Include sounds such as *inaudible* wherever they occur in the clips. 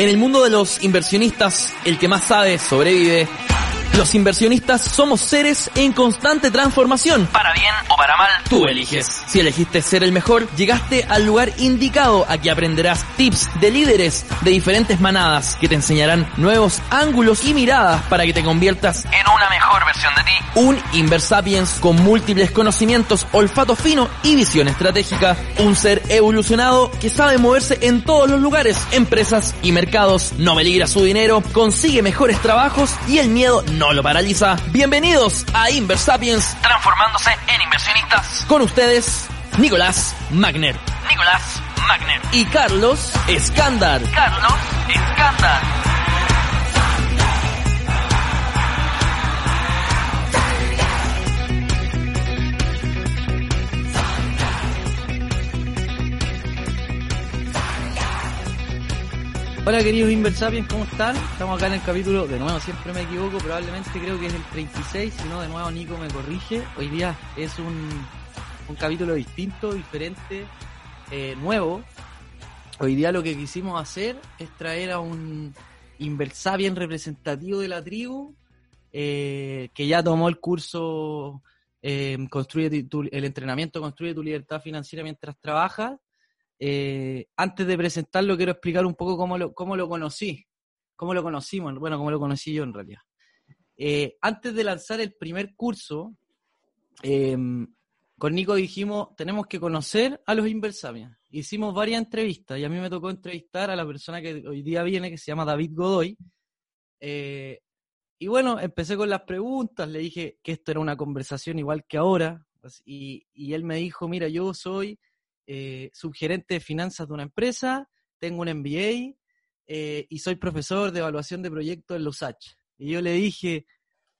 En el mundo de los inversionistas, el que más sabe sobrevive. Los inversionistas somos seres en constante transformación. Para bien o para mal, tú eliges. Si elegiste ser el mejor, llegaste al lugar indicado. Aquí aprenderás tips de líderes de diferentes manadas que te enseñarán nuevos ángulos y miradas para que te conviertas en una mejor versión de ti. Un Inversapiens con múltiples conocimientos, olfato fino y visión estratégica. Un ser evolucionado que sabe moverse en todos los lugares, empresas y mercados. No peligra su dinero, consigue mejores trabajos y el miedo no lo paraliza. Bienvenidos a Inversapiens, transformándose en inversionistas. Con ustedes, Nicolás Magner. Nicolás Magner. Y Carlos Escándar. Carlos Escándar. Hola queridos Inversapiens, ¿cómo están? Estamos acá en el capítulo, de nuevo siempre me equivoco, probablemente creo que es el 36, si no de nuevo Nico me corrige. Hoy día es un, un capítulo distinto, diferente, eh, nuevo. Hoy día lo que quisimos hacer es traer a un Inversapien representativo de la tribu, eh, que ya tomó el curso eh, el entrenamiento Construye tu libertad financiera mientras trabajas. Eh, antes de presentarlo, quiero explicar un poco cómo lo, cómo lo conocí, cómo lo conocimos, bueno, cómo lo conocí yo en realidad. Eh, antes de lanzar el primer curso, eh, con Nico dijimos, tenemos que conocer a los Inversapiens. Hicimos varias entrevistas y a mí me tocó entrevistar a la persona que hoy día viene, que se llama David Godoy. Eh, y bueno, empecé con las preguntas, le dije que esto era una conversación igual que ahora, y, y él me dijo, mira, yo soy eh, subgerente de finanzas de una empresa, tengo un MBA eh, y soy profesor de evaluación de proyectos en los USACH. Y yo le dije,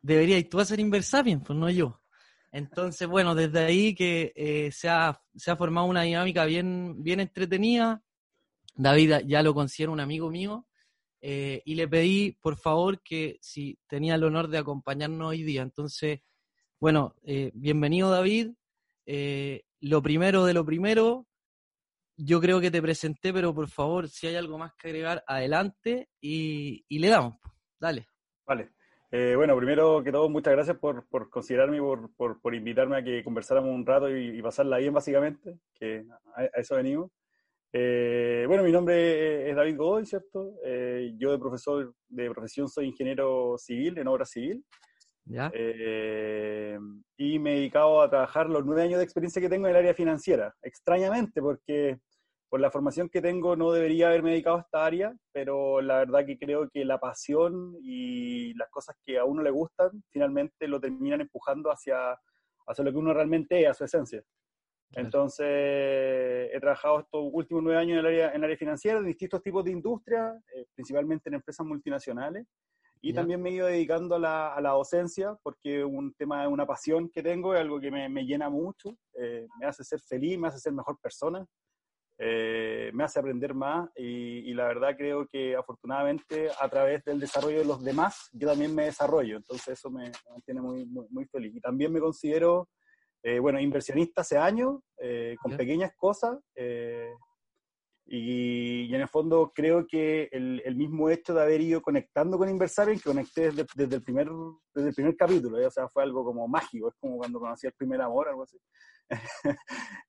deberías tú hacer Inversapien, pues no yo. Entonces, bueno, desde ahí que eh, se, ha, se ha formado una dinámica bien, bien entretenida. David ya lo considero un amigo mío. y le pedí, por favor, que si tenía el honor de acompañarnos hoy día. Entonces, bueno, bienvenido David. Lo primero de lo primero, yo creo que te presenté, pero por favor, si hay algo más que agregar, adelante y, y le damos. Dale. Vale. Eh, bueno, primero que todo, muchas gracias por, por considerarme y por, por, por invitarme a que conversáramos un rato y, pasarla bien, básicamente, que a, a eso venimos. Eh, bueno, mi nombre es David Godoy, ¿cierto? Eh, yo de profesor de profesión soy ingeniero civil, en obra civil, ¿Ya? eh, y me he dedicado a trabajar los nueve años de experiencia que tengo en el área financiera, extrañamente, porque por la formación que tengo no debería haberme dedicado a esta área, pero la verdad que creo que la pasión y las cosas que a uno le gustan finalmente lo terminan empujando hacia, hacia lo que uno realmente es, a su esencia. Claro. Entonces, he trabajado estos últimos nueve años en el área, en el área financiera, en distintos tipos de industria, eh, principalmente en empresas multinacionales, y Ya. también me he ido dedicando a la, a la docencia, porque un tema, una pasión que tengo, es algo que me, me llena mucho, eh, me hace ser feliz, me hace ser mejor persona, eh, me hace aprender más, y, y la verdad creo que afortunadamente a través del desarrollo de los demás, yo también me desarrollo, entonces eso me, me mantiene muy, muy, muy feliz. Y también me considero eh, bueno, inversionista hace años, eh, con Ya. pequeñas cosas, eh, y, y en el fondo creo que el, el mismo hecho de haber ido conectando con Inversapien, que conecté desde, desde el primer, desde el primer capítulo, ¿eh? o sea, fue algo como mágico, es como cuando conocí el primer amor, algo así. *laughs*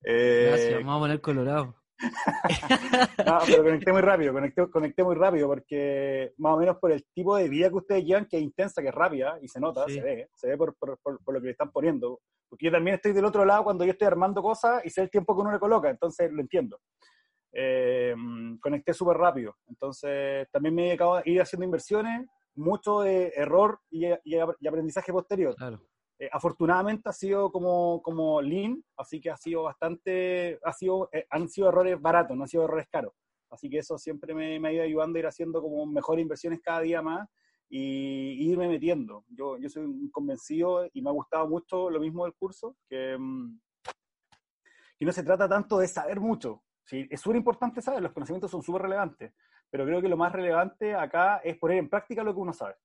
Eh, Gracias, vamos a poner colorado. *laughs* no, pero conecté muy rápido, conecté, conecté muy rápido, porque más o menos por el tipo de vida que ustedes llevan, que es intensa, que es rápida, y se nota, Sí. se ve, se ve por, por, por- por lo que le están poniendo. Porque yo también estoy del otro lado cuando yo estoy armando cosas y sé el tiempo que uno le coloca, entonces lo entiendo. Eh, conecté súper rápido, entonces también me he dedicado a ir haciendo inversiones, mucho de error y, y- y aprendizaje posterior. Claro. Eh, afortunadamente ha sido como, como lean, así que ha sido bastante, ha sido, eh, han sido errores baratos, no han sido errores caros. Así que eso siempre me, me ha ido ayudando a ir haciendo como mejores inversiones cada día más y, irme metiendo. Yo, yo soy un convencido y me ha gustado mucho lo mismo del curso, que, mm, que no se trata tanto de saber mucho. ¿Sí? Es súper importante saber, los conocimientos son súper relevantes, pero creo que lo más relevante acá es poner en práctica lo que uno sabe.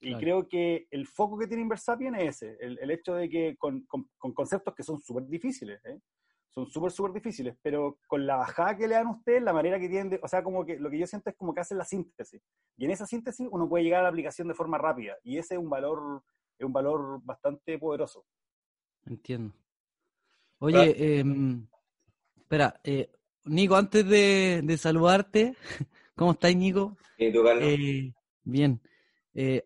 Y creo que el foco que tiene Inversapien es ese, el, el hecho de que con, con, con conceptos que son súper difíciles, ¿eh? son súper, súper difíciles, pero con la bajada que le dan a ustedes, la manera que tienen, de, o sea, como que lo que yo siento es como que hacen la síntesis. Y en esa síntesis uno puede llegar a la aplicación de forma rápida. Y ese es un valor, es un valor bastante poderoso. Entiendo. Oye, eh, espera, eh, Nico, antes de, de, saludarte, *laughs* ¿cómo estás, Nico? Bien, ¿tú? Eh, bien. Le,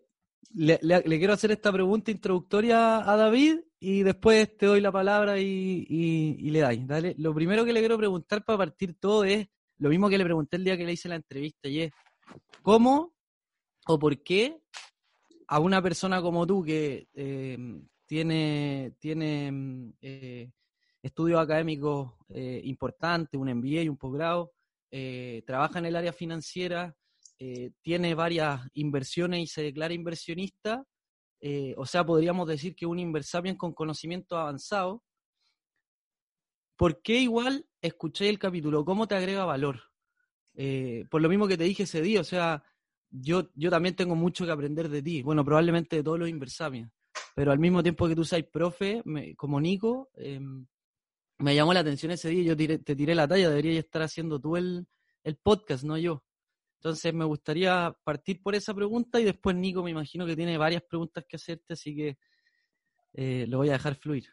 le, le, quiero hacer esta pregunta introductoria a David y después te doy la palabra y, y, y, le dais. Dale. Lo primero que le quiero preguntar para partir todo es lo mismo que le pregunté el día que le hice la entrevista y es ¿cómo o por qué a una persona como tú que eh, tiene, tiene eh, estudios académicos eh, importantes, un MBA y un posgrado, eh, trabaja en el área financiera, eh, tiene varias inversiones y se declara inversionista, o sea, podríamos decir que un inversapien con conocimiento avanzado. ¿Por qué igual escuché el capítulo? ¿Cómo te agrega valor? Por lo mismo que te dije ese día, o sea, yo, yo también tengo mucho que aprender de ti, bueno, probablemente de todos los inversapiens, pero al mismo tiempo que tú seas profe, me, como Nico, eh, me llamó la atención ese día y yo te tiré la talla, deberías estar haciendo tú el, el podcast, no yo. Entonces me gustaría partir por esa pregunta y después Nico me imagino que tiene varias preguntas que hacerte, así que eh, lo voy a dejar fluir.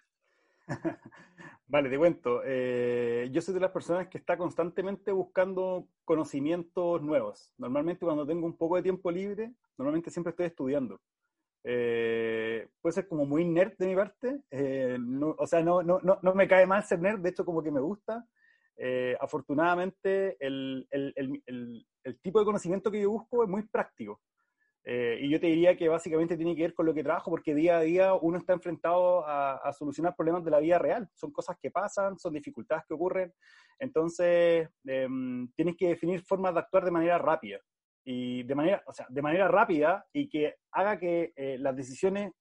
*laughs* vale, te cuento. Eh, yo soy de las personas que está constantemente buscando conocimientos nuevos. Normalmente cuando tengo un poco de tiempo libre, normalmente siempre estoy estudiando. Eh, puede ser como muy nerd de mi parte. Eh, no, o sea, no, no, no, me cae mal ser nerd, de hecho como que me gusta. Eh, afortunadamente, el, el, el, el, tipo de conocimiento que yo busco es muy práctico. Eh, y yo te diría que básicamente tiene que ver con lo que trabajo, porque día a día uno está enfrentado a, a, solucionar problemas de la vida real. Son cosas que pasan, son dificultades que ocurren. Entonces, eh, tienes que definir formas de actuar de manera rápida. Y de manera, o sea, de manera rápida y que haga que eh, las decisiones,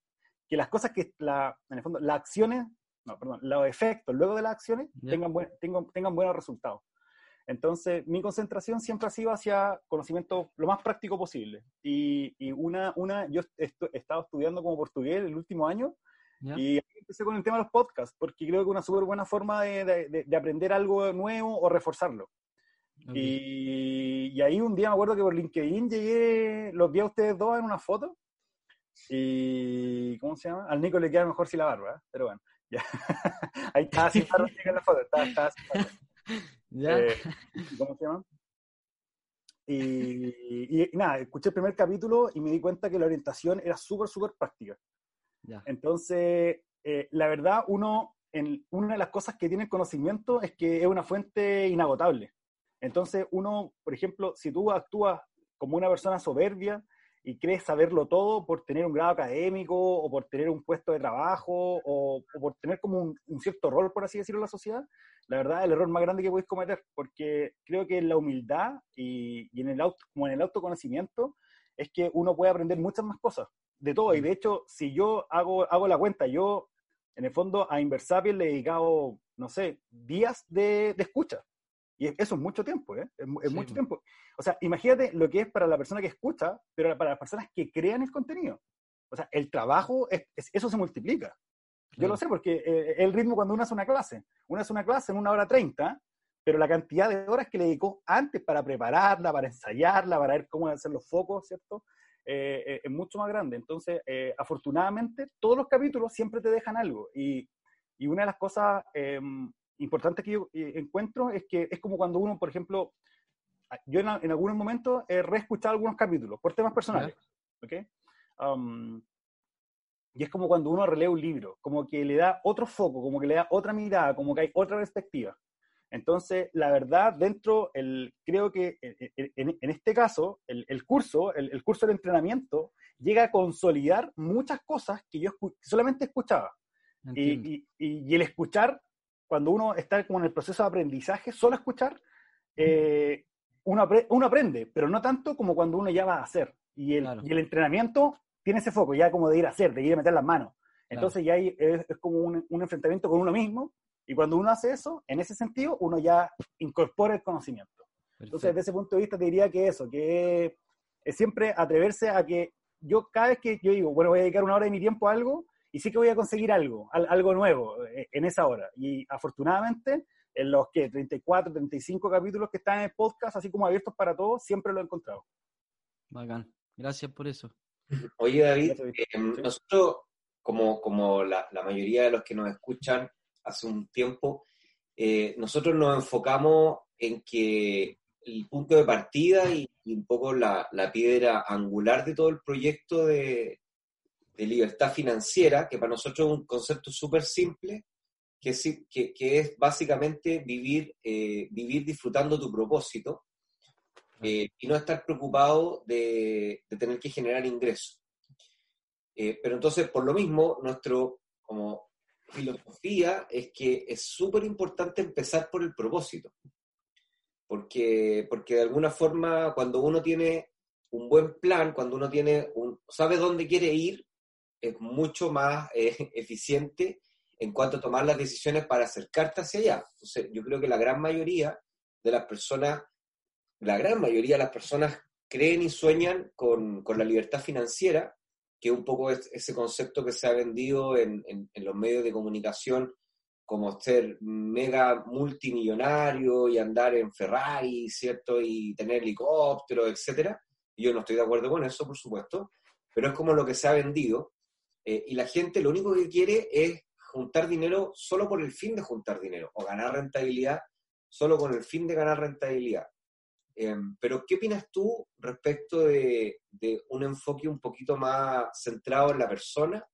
que las cosas que, la, en el fondo, las acciones no, perdón, los efectos luego de las acciones yeah. tengan, buen, tengan, tengan buenos resultados. Entonces, mi concentración siempre ha sido hacia conocimiento lo más práctico posible. Y, y una, una, yo he estado estudiando como portugués el último año yeah. y empecé con el tema de los podcasts, porque creo que es una súper buena forma de, de, de, aprender algo nuevo o reforzarlo. Okay. Y, y, ahí un día me acuerdo que por LinkedIn llegué, los vi a ustedes dos en una foto. Y, ¿cómo se llama? Al Nico le queda mejor si la barba, ¿eh? pero bueno. *laughs* Ya. Ahí está sin barba en la foto, está, está sin barba. *laughs* ¿Ya? Eh, ¿Cómo se llama? Y, y, y, nada, escuché el primer capítulo y me di cuenta que la orientación era súper, súper práctica. Ya. Entonces, eh, la verdad, uno, en, una de las cosas que tiene el conocimiento es que es una fuente inagotable. Entonces, uno, por ejemplo, si tú actúas como una persona soberbia, y crees saberlo todo por tener un grado académico o por tener un puesto de trabajo o, o por tener como un, un, cierto rol, por así decirlo, en la sociedad, la verdad es el error más grande que podéis cometer, porque creo que en la humildad y, y en el auto, como en el autoconocimiento es que uno puede aprender muchas más cosas, de todo, y de hecho, si yo hago, hago la cuenta, yo en el fondo a Inversapien le he dedicado, no sé, días de, de escucha, y eso es mucho tiempo, ¿eh? Es, es sí. mucho tiempo. O sea, imagínate lo que es para la persona que escucha, pero para las personas que crean el contenido. O sea, el trabajo, es, es, eso se multiplica. Yo lo sé porque eh, el ritmo cuando uno hace una clase, uno hace una clase en una hora treinta, pero la cantidad de horas que le dedicó antes para prepararla, para ensayarla, para ver cómo hacer los focos, ¿cierto? Eh, eh, es mucho más grande. Entonces, eh, afortunadamente, todos los capítulos siempre te dejan algo. Y, y una de las cosas em, importante que yo eh, encuentro es que es como cuando uno, por ejemplo, yo en, en algunos momentos he reescuchado algunos capítulos por temas personales, ¿ok? Um, y es como cuando uno relee un libro, como que le da otro foco, como que le da otra mirada, como que hay otra perspectiva. Entonces, la verdad, dentro, el, creo que en, en este caso, el, el curso, el, el, curso de entrenamiento, llega a consolidar muchas cosas que yo escu solamente escuchaba. Y, y, y, el escuchar cuando uno está como en el proceso de aprendizaje, solo escuchar, eh, uno, uno, aprende, pero no tanto como cuando uno ya va a hacer. Y el, y el entrenamiento tiene ese foco ya como de ir a hacer, de ir a meter las manos. Entonces ya hay, es, como un, un, enfrentamiento con uno mismo y cuando uno hace eso, en ese sentido, uno ya incorpora el conocimiento. Entonces, desde ese punto de vista, te diría que eso, que es siempre atreverse a que yo cada vez que yo digo, bueno, voy a dedicar una hora de mi tiempo a algo, y sí que voy a conseguir algo, algo nuevo eh, en esa hora. Y afortunadamente, en los que 34, 35 capítulos que están en el podcast, así como abiertos para todos, siempre lo he encontrado. Bacán. Gracias por eso. Oye, David, eh, nosotros, como, como la, la, mayoría de los que nos escuchan hace un tiempo, eh, nosotros nos enfocamos en que el punto de partida y, un poco la, la, piedra angular de todo el proyecto de, de, libertad financiera, que para nosotros es un concepto súper simple, que es, que, que, es básicamente vivir, eh, vivir disfrutando tu propósito eh, y no estar preocupado de, de, tener que generar ingresos. Eh, pero entonces, por lo mismo, nuestro como filosofía es que es súper importante empezar por el propósito. Porque, porque de alguna forma cuando uno tiene un buen plan, cuando uno tiene un, sabe dónde quiere ir, es mucho más *laughs* eh, eficiente en cuanto a tomar las decisiones para acercarte hacia allá. Entonces, yo creo que la gran mayoría de las personas, la gran mayoría de las personas creen y sueñan con, con la libertad financiera, que es un poco ese concepto que se ha vendido en, en, en los medios de comunicación como ser mega multimillonario y andar en Ferrari, ¿cierto? Y tener helicóptero, etcétera. Yo no estoy de acuerdo con eso, por supuesto, pero es como lo que se ha vendido. Eh, y la gente lo único que quiere es juntar dinero solo por el fin de juntar dinero, o ganar rentabilidad solo con el fin de ganar rentabilidad. Em, pero, ¿qué opinas tú respecto de, de un enfoque un poquito más centrado en la persona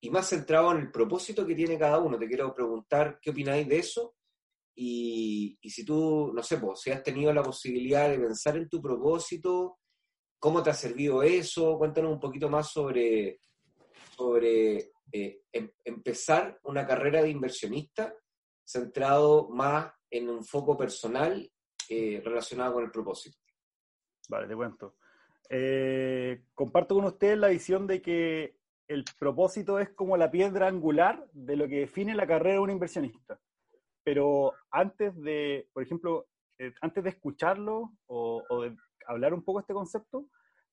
y más centrado en el propósito que tiene cada uno. Te quiero preguntar qué opináis de eso y, y si tú, no sé, pues, si has tenido la posibilidad de pensar en tu propósito, cómo te ha servido eso, cuéntanos un poquito más sobre, sobre eh, em, empezar una carrera de inversionista centrado más en un foco personal eh, relacionado con el propósito. Vale, te cuento. Eh, comparto con ustedes la visión de que el propósito es como la piedra angular de lo que define la carrera de un inversionista. Pero antes de, por ejemplo, antes de escucharlo o, de hablar un poco este concepto,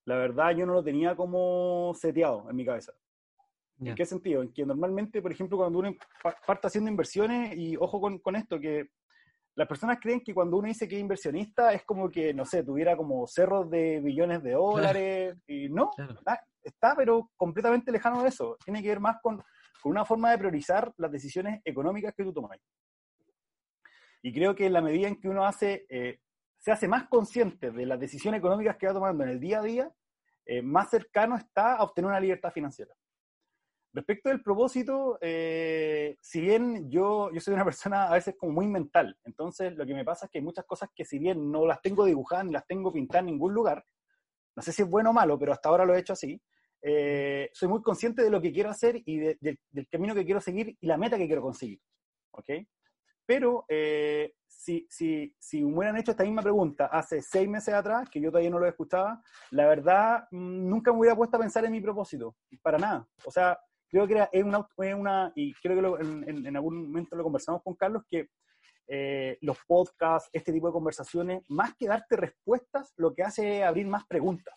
la verdad yo no lo tenía como seteado en mi cabeza. ¿En qué sentido? En que normalmente, por ejemplo, cuando uno parte haciendo inversiones, y ojo con, con, esto, que las personas creen que cuando uno dice que es inversionista es como que, no sé, tuviera como cerros de billones de dólares, y no, está pero completamente lejano de eso. Tiene que ver más con, con una forma de priorizar las decisiones económicas que tú tomas. Y creo que en la medida en que uno hace, eh, se hace más consciente de las decisiones económicas que va tomando en el día a día, eh, más cercano está a obtener una libertad financiera. Respecto del propósito, eh, si bien yo, yo soy una *laughs* persona a veces como muy mental, entonces lo que me pasa es que hay muchas cosas que si bien no las tengo dibujadas ni las tengo pintadas en ningún lugar, no sé si es bueno o malo, pero hasta ahora lo he hecho así, eh, soy muy consciente de lo que quiero hacer y del camino que quiero seguir y la meta que quiero conseguir. ¿Ok? Pero eh, si, si, si me hubieran hecho esta misma pregunta hace seis meses atrás, que yo todavía no lo escuchaba, la verdad mm, nunca me hubiera puesto a pensar en mi propósito, para nada. O sea, creo que era, es, una, una, y creo que en, en, algún momento lo conversamos con Carlos, que eh, los podcasts, este tipo de conversaciones, más que darte respuestas, lo que hace es abrir más preguntas.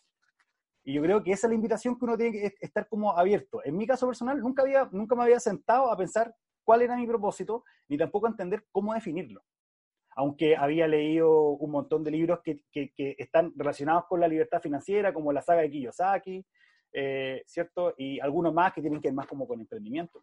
Y yo creo que esa es la invitación que uno tiene que estar como abierto. En mi caso personal, nunca, había, nunca me había sentado a pensar cuál era mi propósito, ni tampoco a entender cómo definirlo. Aunque había leído un montón de libros que, que, están relacionados con la libertad financiera, como la saga de Kiyosaki, eh, ¿cierto? Y algunos más que tienen que ver más como con emprendimiento.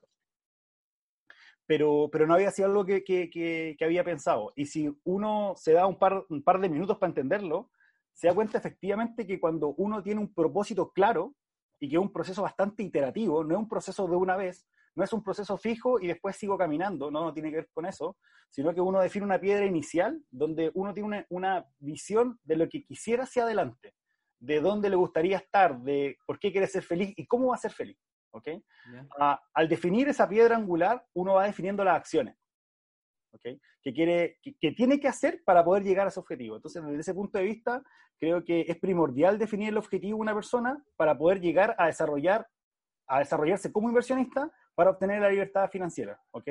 Pero, pero no había sido algo que, que, había pensado. Y si uno se da un par, un par de minutos para entenderlo, se da cuenta efectivamente que cuando uno tiene un propósito claro y que es un proceso bastante iterativo, no es un proceso de una vez, no es un proceso fijo y después sigo caminando, no, no tiene que ver con eso, sino que uno define una piedra inicial donde uno tiene una, una visión de lo que quisiera hacia adelante, de dónde le gustaría estar, de por qué quiere ser feliz y cómo va a ser feliz. ¿okay? al definir esa piedra angular, uno va definiendo las acciones. ¿okay? que, quiere, que, tiene que hacer para poder llegar a ese objetivo. Entonces, desde ese punto de vista, creo que es primordial definir el objetivo de una persona para poder llegar a desarrollar a desarrollarse como inversionista para obtener la libertad financiera, ¿ok?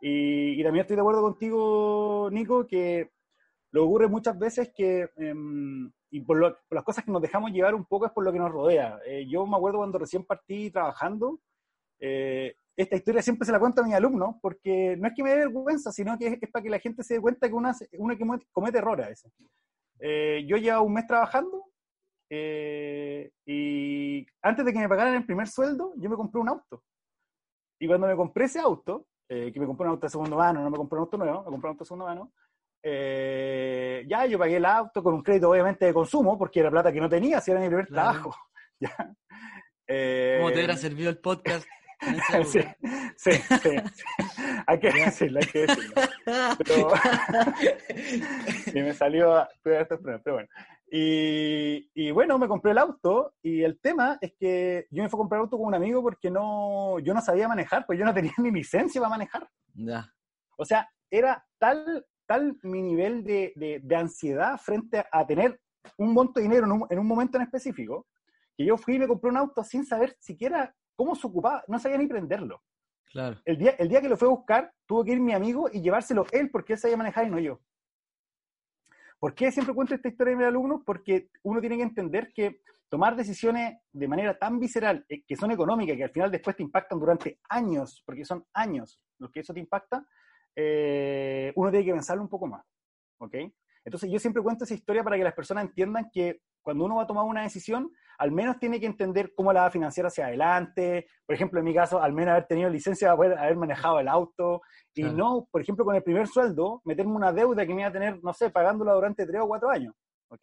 Y, también estoy de acuerdo contigo, Nico, que lo ocurre muchas veces que, em, y por, las cosas que nos dejamos llevar un poco es por lo que nos rodea. Eh, yo me acuerdo cuando recién partí trabajando, eh, esta historia siempre se la cuento a mis alumnos, porque no es que me dé vergüenza, sino que es, para que la gente se dé cuenta que uno, uno comete errores a veces. Eh, yo llevo un mes trabajando eh, y antes de que me pagaran el primer sueldo, yo me compré un auto. Y cuando me compré ese auto, eh, que me compré un auto de segundo mano, no me compré un auto nuevo, me compré un auto de segundo mano, eh, ya yo pagué el auto con un crédito obviamente de consumo, porque era plata que no tenía, si era mi primer trabajo. *laughs* ¿ya? ¿Cómo te hubiera servido el podcast? *laughs* sí, sí, sí, Hay que decirlo, hay que decirlo. Pero, *laughs* y me salió, pero bueno. Y, bueno, me compré el auto y el tema es que yo me fui a comprar el auto con un amigo porque no, yo no sabía manejar, pues yo no tenía ni licencia para manejar. Ya. O sea, era tal, tal mi nivel de, de, ansiedad frente a, tener un monto de dinero en un, en un, momento en específico, que yo fui y me compré un auto sin saber siquiera cómo se ocupaba, no sabía ni prenderlo. Claro. El día, el día que lo fue a buscar, tuvo que ir mi amigo y llevárselo él porque él sabía manejar y no yo. ¿Por qué siempre cuento esta historia de mis alumnos? Porque uno tiene que entender que tomar decisiones de manera tan visceral, eh, que son económicas, que al final después te impactan durante años, porque son años los que eso te impacta, eh, uno tiene que pensarlo un poco más. ¿Ok? Entonces yo siempre cuento esa historia para que las personas entiendan que cuando uno va a tomar una decisión, al menos tiene que entender cómo la va a financiar hacia adelante. Por ejemplo, en mi caso, al menos haber tenido licencia para poder haber manejado el auto. Y no, por ejemplo, con el primer sueldo, meterme una deuda que me iba a tener, no sé, pagándola durante tres o cuatro años. ¿Ok?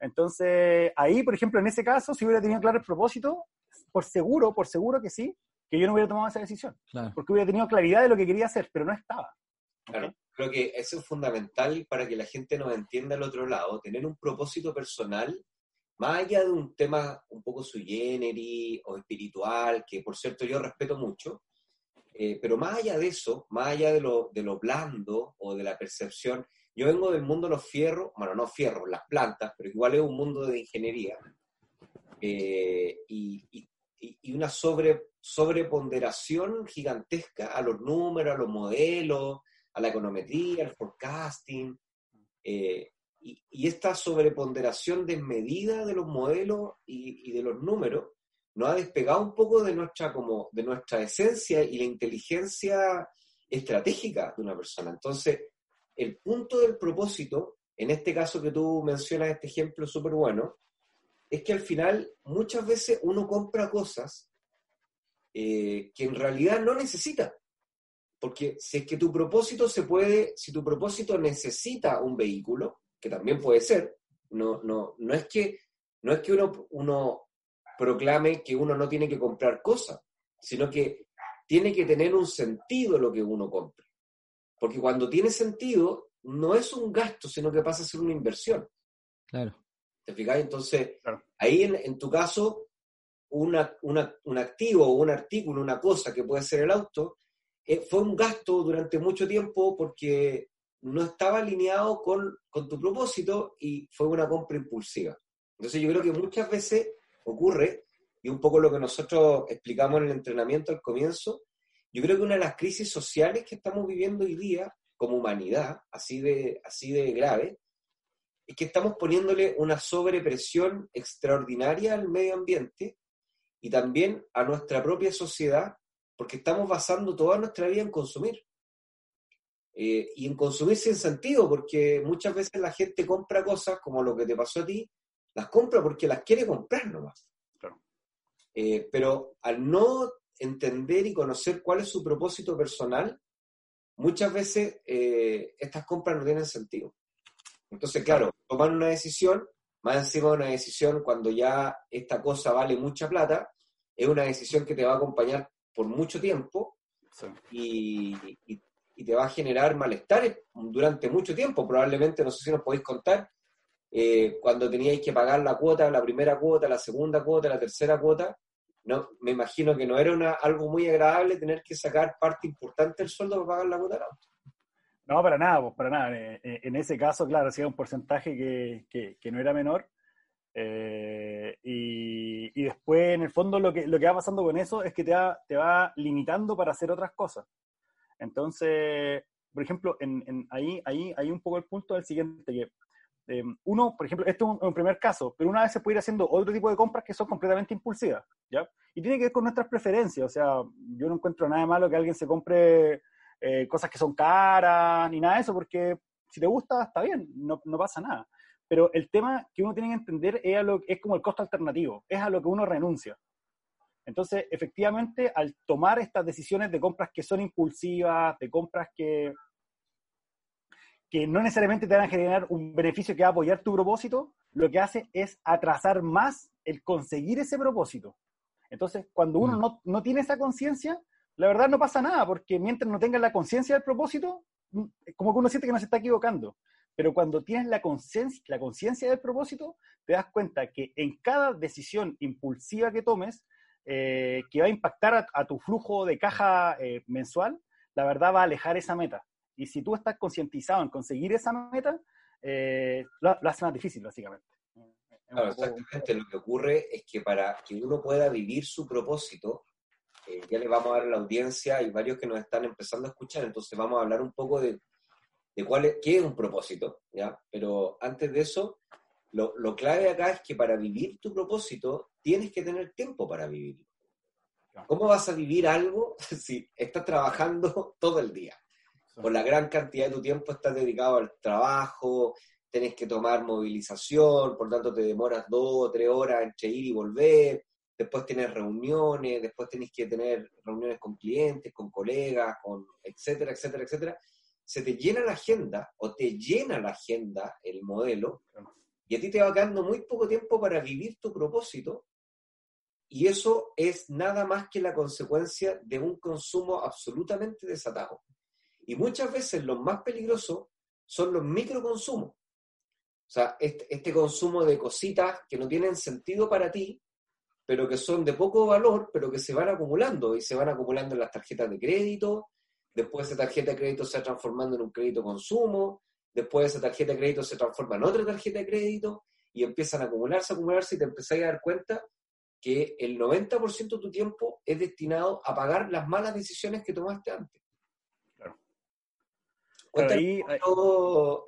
Entonces, ahí, por ejemplo, en ese caso, si hubiera tenido claro el propósito, por seguro, por seguro que sí, que yo no hubiera tomado esa decisión. Porque hubiera tenido claridad de lo que quería hacer, pero no estaba. Claro, creo que eso es fundamental para que la gente nos entienda al otro lado, tener un propósito personal más allá de un tema un poco sui generis o espiritual, que por cierto yo respeto mucho, eh, pero más allá de eso, más allá de lo, de lo blando o de la percepción, yo vengo del mundo de los fierros, bueno, no fierros, las plantas, pero igual es un mundo de ingeniería eh, y, y, y, una sobre, sobreponderación gigantesca a los números, a los modelos, a la econometría, al forecasting. Eh, y, esta sobreponderación desmedida de los modelos y, de los números nos ha despegado un poco de nuestra, como, de nuestra esencia y la inteligencia estratégica de una persona. Entonces, el punto del propósito, en este caso que tú mencionas, este ejemplo súper bueno, es que al final muchas veces uno compra cosas eh, que en realidad no necesita. Porque si es que tu propósito se puede, si tu propósito necesita un vehículo, que también puede ser, no, no, no es que, no es que uno, uno proclame que uno no tiene que comprar cosas, sino que tiene que tener un sentido lo que uno compre. Porque cuando tiene sentido, no es un gasto, sino que pasa a ser una inversión. Claro. ¿Te fijas? Entonces, ahí en, en, tu caso, una, una, un activo o un artículo, una cosa que puede ser el auto, eh, fue un gasto durante mucho tiempo porque no estaba alineado con, tu propósito y fue una compra impulsiva. Entonces yo creo que muchas veces ocurre, y un poco lo que nosotros explicamos en el entrenamiento al comienzo, yo creo que una de las crisis sociales que estamos viviendo hoy día como humanidad, así de, así de grave, es que estamos poniéndole una sobrepresión extraordinaria al medio ambiente y también a nuestra propia sociedad, porque estamos basando toda nuestra vida en consumir. Eh, y en consumir sin sentido, porque muchas veces la gente compra cosas como lo que te pasó a ti, las compra porque las quiere comprar nomás. Eh, pero al no entender y conocer cuál es su propósito personal, muchas veces eh, estas compras no tienen sentido. Entonces, claro, tomar una decisión, más encima de una decisión cuando ya esta cosa vale mucha plata, es una decisión que te va a acompañar por mucho tiempo y, y te va a generar malestar durante mucho tiempo. Probablemente, no sé si nos podéis contar, eh, cuando teníais que pagar la cuota, la primera cuota, la segunda cuota, la tercera cuota, no, me imagino que no era una, algo muy agradable tener que sacar parte importante del sueldo para pagar la cuota del auto. No, para nada, pues para nada. Eh, eh, en ese caso, claro, hacía un porcentaje que, que, no era menor. Eh, y, después, en el fondo, lo que, lo que va pasando con eso es que te va, te va limitando para hacer otras cosas. Entonces, por ejemplo, en, ahí, ahí, ahí un poco el punto del siguiente, que uno, por ejemplo, este es un, primer caso, pero una vez se puede ir haciendo otro tipo de compras que son completamente impulsivas, ¿ya? Y tiene que ver con nuestras preferencias, o sea, yo no encuentro nada de malo que alguien se compre eh, cosas que son caras, ni nada de eso, porque si te gusta, está bien, no, no pasa nada. Pero el tema que uno tiene que entender es, lo, es como el costo alternativo, es a lo que uno renuncia. Entonces, efectivamente, al tomar estas decisiones de compras que son impulsivas, de compras que, que no necesariamente te van a generar un beneficio que va a apoyar tu propósito, lo que hace es atrasar más el conseguir ese propósito. Entonces, cuando uno mm. no, no tiene esa conciencia, la verdad no pasa nada, porque mientras no tengas la conciencia del propósito, mm, como que uno siente que no se está equivocando. Pero cuando tienes la conciencia la del propósito, te das cuenta que en cada decisión impulsiva que tomes, eh, que va a impactar a, tu flujo de caja eh, mensual, la verdad va a alejar esa meta. Y si tú estás concientizado en conseguir esa meta, eh, lo, hace más difícil, básicamente. Exactamente. Lo que ocurre es que para que uno pueda vivir su propósito, eh, ya le vamos a dar a la audiencia, hay varios que nos están empezando a escuchar, entonces vamos a hablar un poco de, de cuál es, qué es un propósito, ¿ya? Pero antes de eso, lo, lo, clave acá es que para vivir tu propósito tienes que tener tiempo para vivirlo. ¿Cómo vas a vivir algo *laughs* si estás trabajando *laughs* todo el día? Por la gran cantidad de tu tiempo estás dedicado al trabajo, tienes que tomar movilización, por tanto te demoras dos o tres horas entre ir y volver, después tienes reuniones, después tenés que tener reuniones con clientes, con colegas, con etcétera, etcétera, etcétera. Se te llena la agenda o te llena la agenda el modelo y a ti te va quedando muy poco tiempo para vivir tu propósito y eso es nada más que la consecuencia de un consumo absolutamente desatado. Y muchas veces lo más peligroso son los microconsumos. O sea, este, este consumo de cositas que no tienen sentido para ti, pero que son de poco valor, pero que se van acumulando y se van acumulando en las tarjetas de crédito, después esa tarjeta de crédito se va transformando en un crédito consumo, después esa tarjeta de crédito se transforma en otra tarjeta de crédito y empiezan a acumularse, a acumularse y te empezás a dar cuenta que el 90% de tu tiempo es destinado a pagar las malas decisiones que tomaste antes. Claro.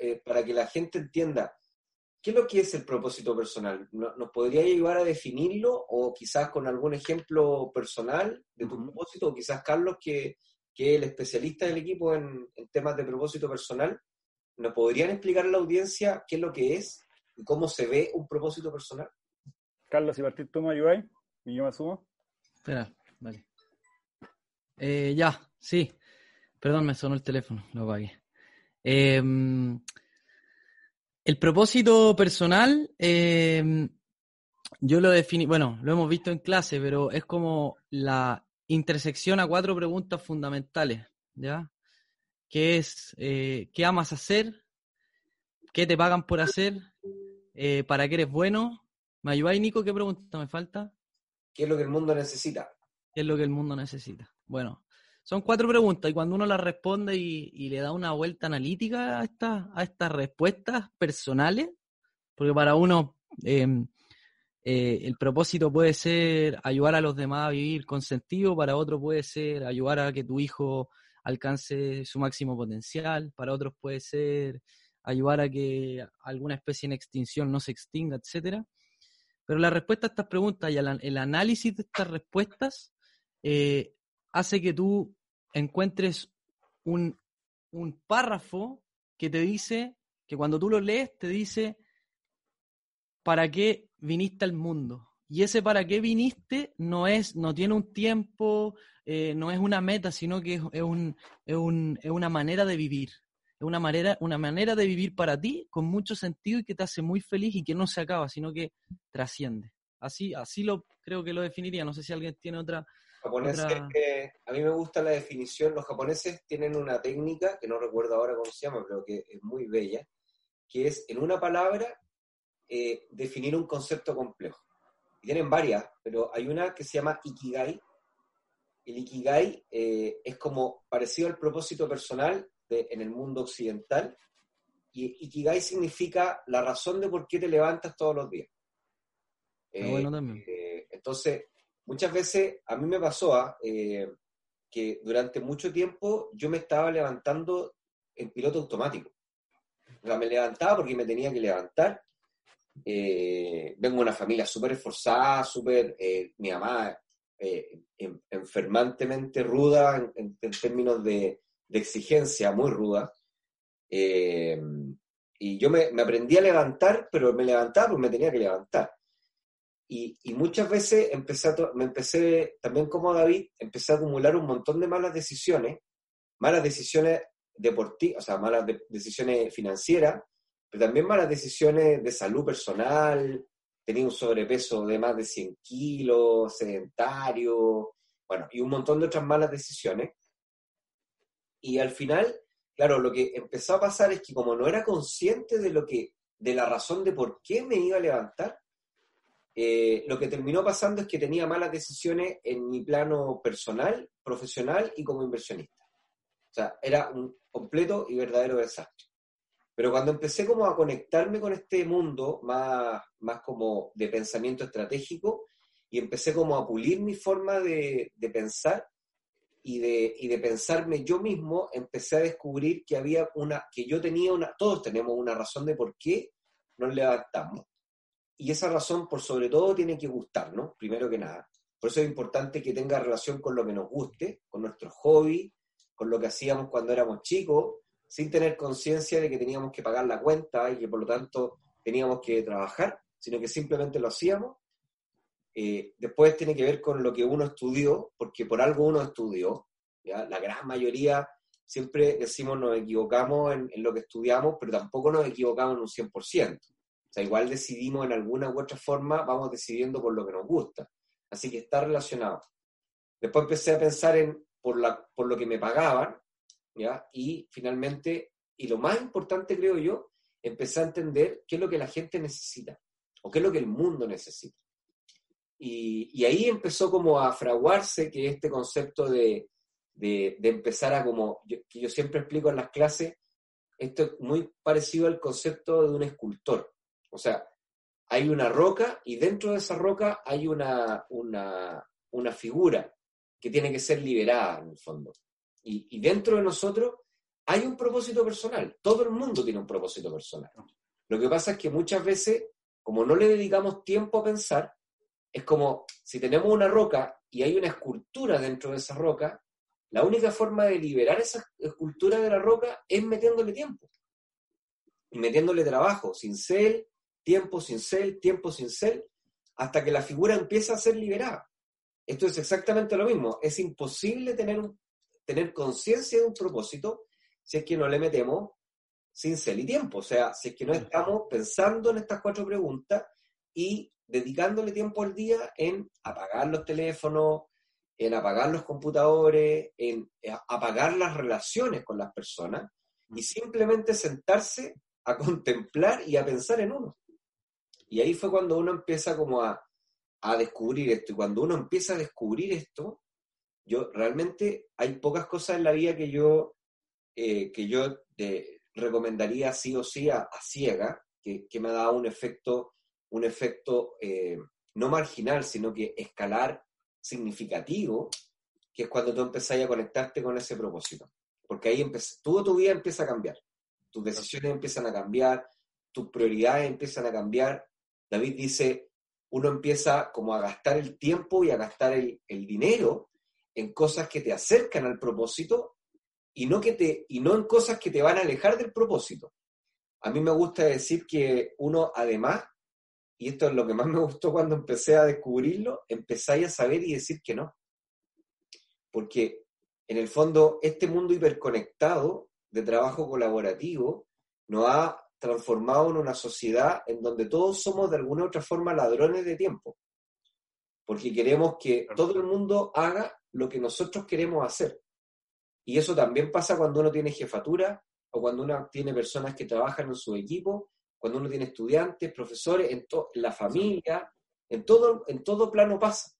Eh, para que la gente entienda ¿Qué es lo que es el propósito personal? ¿Nos podría ayudar a definirlo o quizás con algún ejemplo personal de tu propósito? O quizás Carlos, que, que, es el especialista del equipo en, temas de propósito personal, ¿nos podrían explicar a la audiencia qué es lo que es y cómo se ve un propósito personal? Carlos, si partís tú me ayudáis y yo me asumo. Espera, vale. Eh, ya, sí. Perdón, me sonó el teléfono, lo apagué. Eh, el propósito personal, em, yo lo definí, bueno, lo hemos visto en clase, pero es como la intersección a cuatro preguntas fundamentales, ¿ya? ¿Qué es, eh, qué amas hacer? ¿Qué te pagan por hacer? Eh, ¿Para qué eres bueno? ¿Me ayudáis, Nico? ¿Qué pregunta me falta? ¿Qué es lo que el mundo necesita? ¿Qué es lo que el mundo necesita? Bueno, son cuatro preguntas y cuando uno las responde y, le da una vuelta analítica a, esta, a estas respuestas personales, porque para uno em, eh, el propósito puede ser ayudar a los demás a vivir con sentido, para otro puede ser ayudar a que tu hijo alcance su máximo potencial, para otros puede ser ayudar a que alguna especie en extinción no se extinga, etcétera. Pero la respuesta a estas preguntas y el análisis de estas respuestas eh, hace que tú encuentres un, párrafo que te dice, que cuando tú lo lees te dice, ¿para qué viniste al mundo? Y ese para qué viniste no es, no tiene un tiempo, eh, no es una meta, sino que es, un, es, un, es, una manera de vivir. Es una manera, una manera de vivir para ti con mucho sentido y que te hace muy feliz y que no se acaba, sino que trasciende. Así, así lo creo que lo definiría. No sé si alguien tiene otra, japoneses, a mí me gusta la definición, los japoneses tienen una técnica, que no recuerdo ahora cómo se llama, pero que es muy bella, que es en una palabra eh, definir un concepto complejo. Y tienen varias, pero hay una que se llama Ikigai. El Ikigai eh, es como parecido al propósito personal, en el mundo occidental. Y Ikigai significa la razón de por qué te levantas todos los días. Eh, entonces, muchas veces a mí me pasó ¿ah? eh, que durante mucho tiempo yo me estaba levantando en piloto automático. O sea, me levantaba porque me tenía que levantar. Eh, vengo de una familia súper esforzada, súper, mi mamá enfermantemente ruda en, términos de, exigencia, muy ruda. y yo me, me, aprendí a levantar, pero me levantaba porque me tenía que levantar. Y, muchas veces empecé me empecé, también como David, empecé a acumular un montón de malas decisiones, malas decisiones deportivas, o sea, malas decisiones financieras, pero también malas decisiones de salud personal, tenía un sobrepeso de más de 100 kilos, sedentario, bueno, y un montón de otras malas decisiones. Y al final, claro, lo que empezó a pasar es que como no era consciente de lo que, de la razón de por qué me iba a levantar, eh, lo que terminó pasando es que tenía malas decisiones en mi plano personal, profesional y como inversionista. O sea, era un completo y verdadero desastre. Pero cuando empecé como a conectarme con este mundo más, más como de pensamiento estratégico y empecé como a pulir mi forma de, de pensar y de, y de pensarme yo mismo, empecé a descubrir que había una, que yo tenía una, todos tenemos una razón de por qué nos levantamos y esa razón, por sobre todo, tiene que gustarnos, primero que nada. Por eso es importante que tenga relación con lo que nos guste, con nuestros hobbies, con lo que hacíamos cuando éramos chicos, sin tener conciencia de que teníamos que pagar la cuenta y que por lo tanto teníamos que trabajar, sino que simplemente lo hacíamos. Eh, después tiene que ver con lo que uno estudió, porque por algo uno estudió. La gran mayoría siempre decimos nos equivocamos en, en, lo que estudiamos, pero tampoco nos equivocamos en un 100% sea, igual decidimos en alguna u otra forma, vamos decidiendo por lo que nos gusta. Así que está relacionado. Después empecé a pensar en por, la, por lo que me pagaban, ¿ya? Y finalmente, y lo más importante creo yo, empecé a entender qué es lo que la gente necesita, o qué es lo que el mundo necesita. Y, y ahí empezó como a fraguarse que este concepto de, de, de empezar a como, que yo siempre explico en las clases, esto es muy parecido al concepto de un escultor. O sea, hay una roca y dentro de esa roca hay una, una, figura que tiene que ser liberada en el fondo. Y, dentro de nosotros hay un propósito personal. Todo el mundo tiene un propósito personal. Lo que pasa es que muchas veces, como no le dedicamos tiempo a pensar, es como si tenemos una roca y hay una escultura dentro de esa roca, la única forma de liberar esa escultura de la roca es metiéndole tiempo. Y metiéndole trabajo, sin ser tiempo sin ser, tiempo sin ser, hasta que la figura empieza a ser liberada. Esto es exactamente lo mismo. Es imposible tener, tener conciencia de un propósito si es que no le metemos sin ser y tiempo. O sea, si es que no estamos pensando en estas cuatro preguntas y dedicándole tiempo al día en apagar los teléfonos, en apagar los computadores, en apagar las relaciones con las personas y simplemente sentarse a contemplar y a pensar en uno. Y ahí fue cuando uno empieza como a, descubrir esto. Y cuando uno empieza a descubrir esto, yo realmente hay pocas cosas en la vida que yo, eh, que yo eh, recomendaría sí o sí a, ciega, que, me ha dado un efecto, un efecto eh, no marginal, sino que escalar significativo, que es cuando tú empezás a conectarte con ese propósito. Porque ahí todo tu vida empieza a cambiar. Tus decisiones empiezan a cambiar, tus prioridades empiezan a cambiar, David dice, uno empieza como a gastar el tiempo y a gastar el, dinero en cosas que te acercan al propósito y no, que te, y no en cosas que te van a alejar del propósito. A mí me gusta decir que uno además, y esto es lo que más me gustó cuando empecé a descubrirlo, empezáis a saber y decir que no. Porque en el fondo este mundo hiperconectado de trabajo colaborativo nos ha transformado en una sociedad en donde todos somos de alguna u otra forma ladrones de tiempo, porque queremos que todo el mundo haga lo que nosotros queremos hacer. Y eso también pasa cuando uno tiene jefatura o cuando uno tiene personas que trabajan en su equipo, cuando uno tiene estudiantes, profesores, en, la familia, en todo, en todo plano pasa.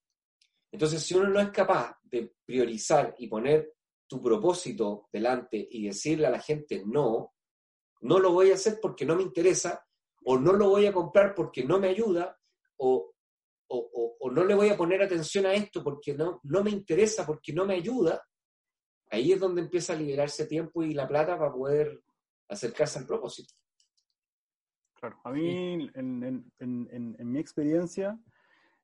Entonces, si uno no es capaz de priorizar y poner tu propósito delante y decirle a la gente no, no lo voy a hacer porque no me interesa, o no lo voy a comprar porque no me ayuda, o, o, no le voy a poner atención a esto porque no, no me interesa, porque no me ayuda, ahí es donde empieza a liberarse tiempo y la plata para poder acercarse al propósito. Claro, a mí, en, en, mi experiencia,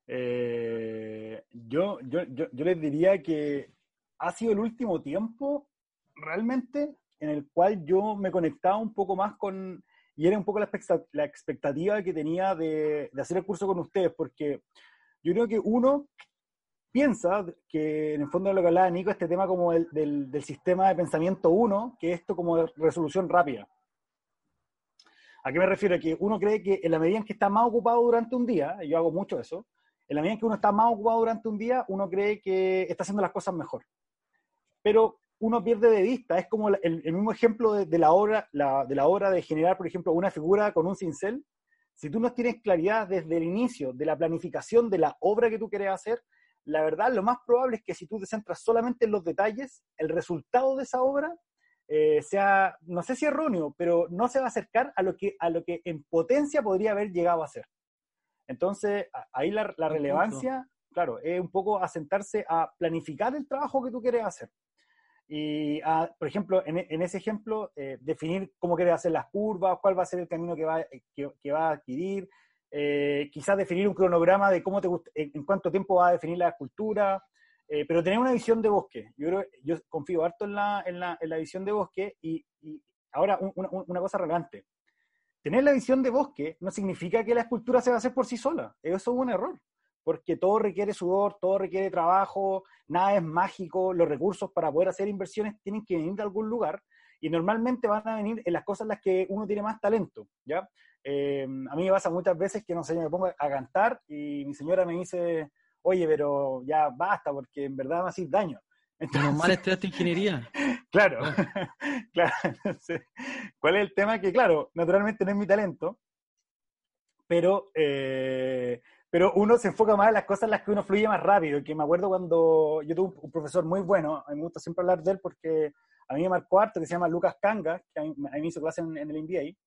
eh, yo, yo, yo, yo les diría que ha sido el último tiempo realmente en el cual yo me conectaba un poco más con, y era un poco la, expectativa que tenía de, de, hacer el curso con ustedes, porque yo creo que uno piensa que en el fondo de lo que hablaba Nico, este tema como del, del, sistema de pensamiento uno, que esto como resolución rápida. ¿A qué me refiero? Que uno cree que en la medida en que está más ocupado durante un día, y yo hago mucho eso, en la medida en que uno está más ocupado durante un día, uno cree que está haciendo las cosas mejor. Pero uno pierde de vista, es como el, mismo ejemplo de, la obra, de la obra de generar, por ejemplo, una figura con un cincel. Si tú no tienes claridad desde el inicio de la planificación de la obra que tú quieres hacer, la verdad, lo más probable es que si tú te centras solamente en los detalles, el resultado de esa obra eh, sea, no sé si erróneo, pero no se va a acercar a lo que, a lo que en potencia podría haber llegado a ser. Entonces, ahí la, relevancia, claro, es un poco asentarse a planificar el trabajo que tú quieres hacer. Y, por ejemplo, en, ese ejemplo, eh, definir cómo quieres hacer las curvas, cuál va a ser el camino que va, que, va a adquirir, eh, quizás definir un cronograma de cómo te en cuánto tiempo va a definir la escultura, eh, pero tener una visión de bosque. Yo, creo, yo confío harto en la, en la, en la visión de bosque y, ahora una, una, cosa relevante. Tener la visión de bosque no significa que la escultura se va a hacer por sí sola. Eso es un error porque todo requiere sudor, todo requiere trabajo, nada es mágico, los recursos para poder hacer inversiones tienen que venir de algún lugar y normalmente van a venir en las cosas en las que uno tiene más talento, ¿ya? Eh, a mí me pasa muchas veces que, no sé, yo me pongo a cantar y mi señora me dice, oye, pero ya basta porque en verdad me hace daño. *laughs* Entonces, mal estudiaste ingeniería. *laughs* claro, *laughs* claro. ¿Cuál es el tema? Que claro, naturalmente no es mi talento, pero eh, pero uno se enfoca más en las cosas en las que uno fluye más rápido. Que me acuerdo cuando yo tuve un, profesor muy bueno, a mí me gusta siempre hablar de él porque a mí me marcó harto, que se llama Lucas Kanga, que a mí, me hizo clase en, el MBA.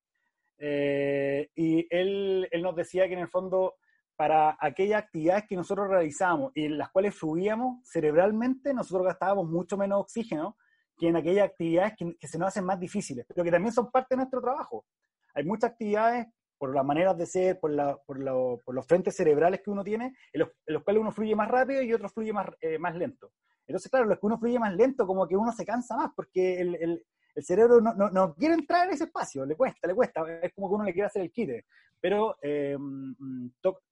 Eh, y él, él nos decía que en el fondo, para aquellas actividades que nosotros realizamos y en las cuales fluíamos cerebralmente, nosotros gastábamos mucho menos oxígeno que en aquellas actividades que, que se nos hacen más difíciles, pero que también son parte de nuestro trabajo. Hay muchas actividades por las maneras de ser, por, la, por, por, los frentes cerebrales que uno tiene, en los, cuales uno fluye más rápido y otro fluye más, eh, más lento. Entonces, claro, los que uno fluye más lento, como que uno se cansa más, porque el, el, el cerebro no, quiere entrar en ese espacio, le cuesta, le cuesta, es como que uno le quiere hacer el quite, pero eh,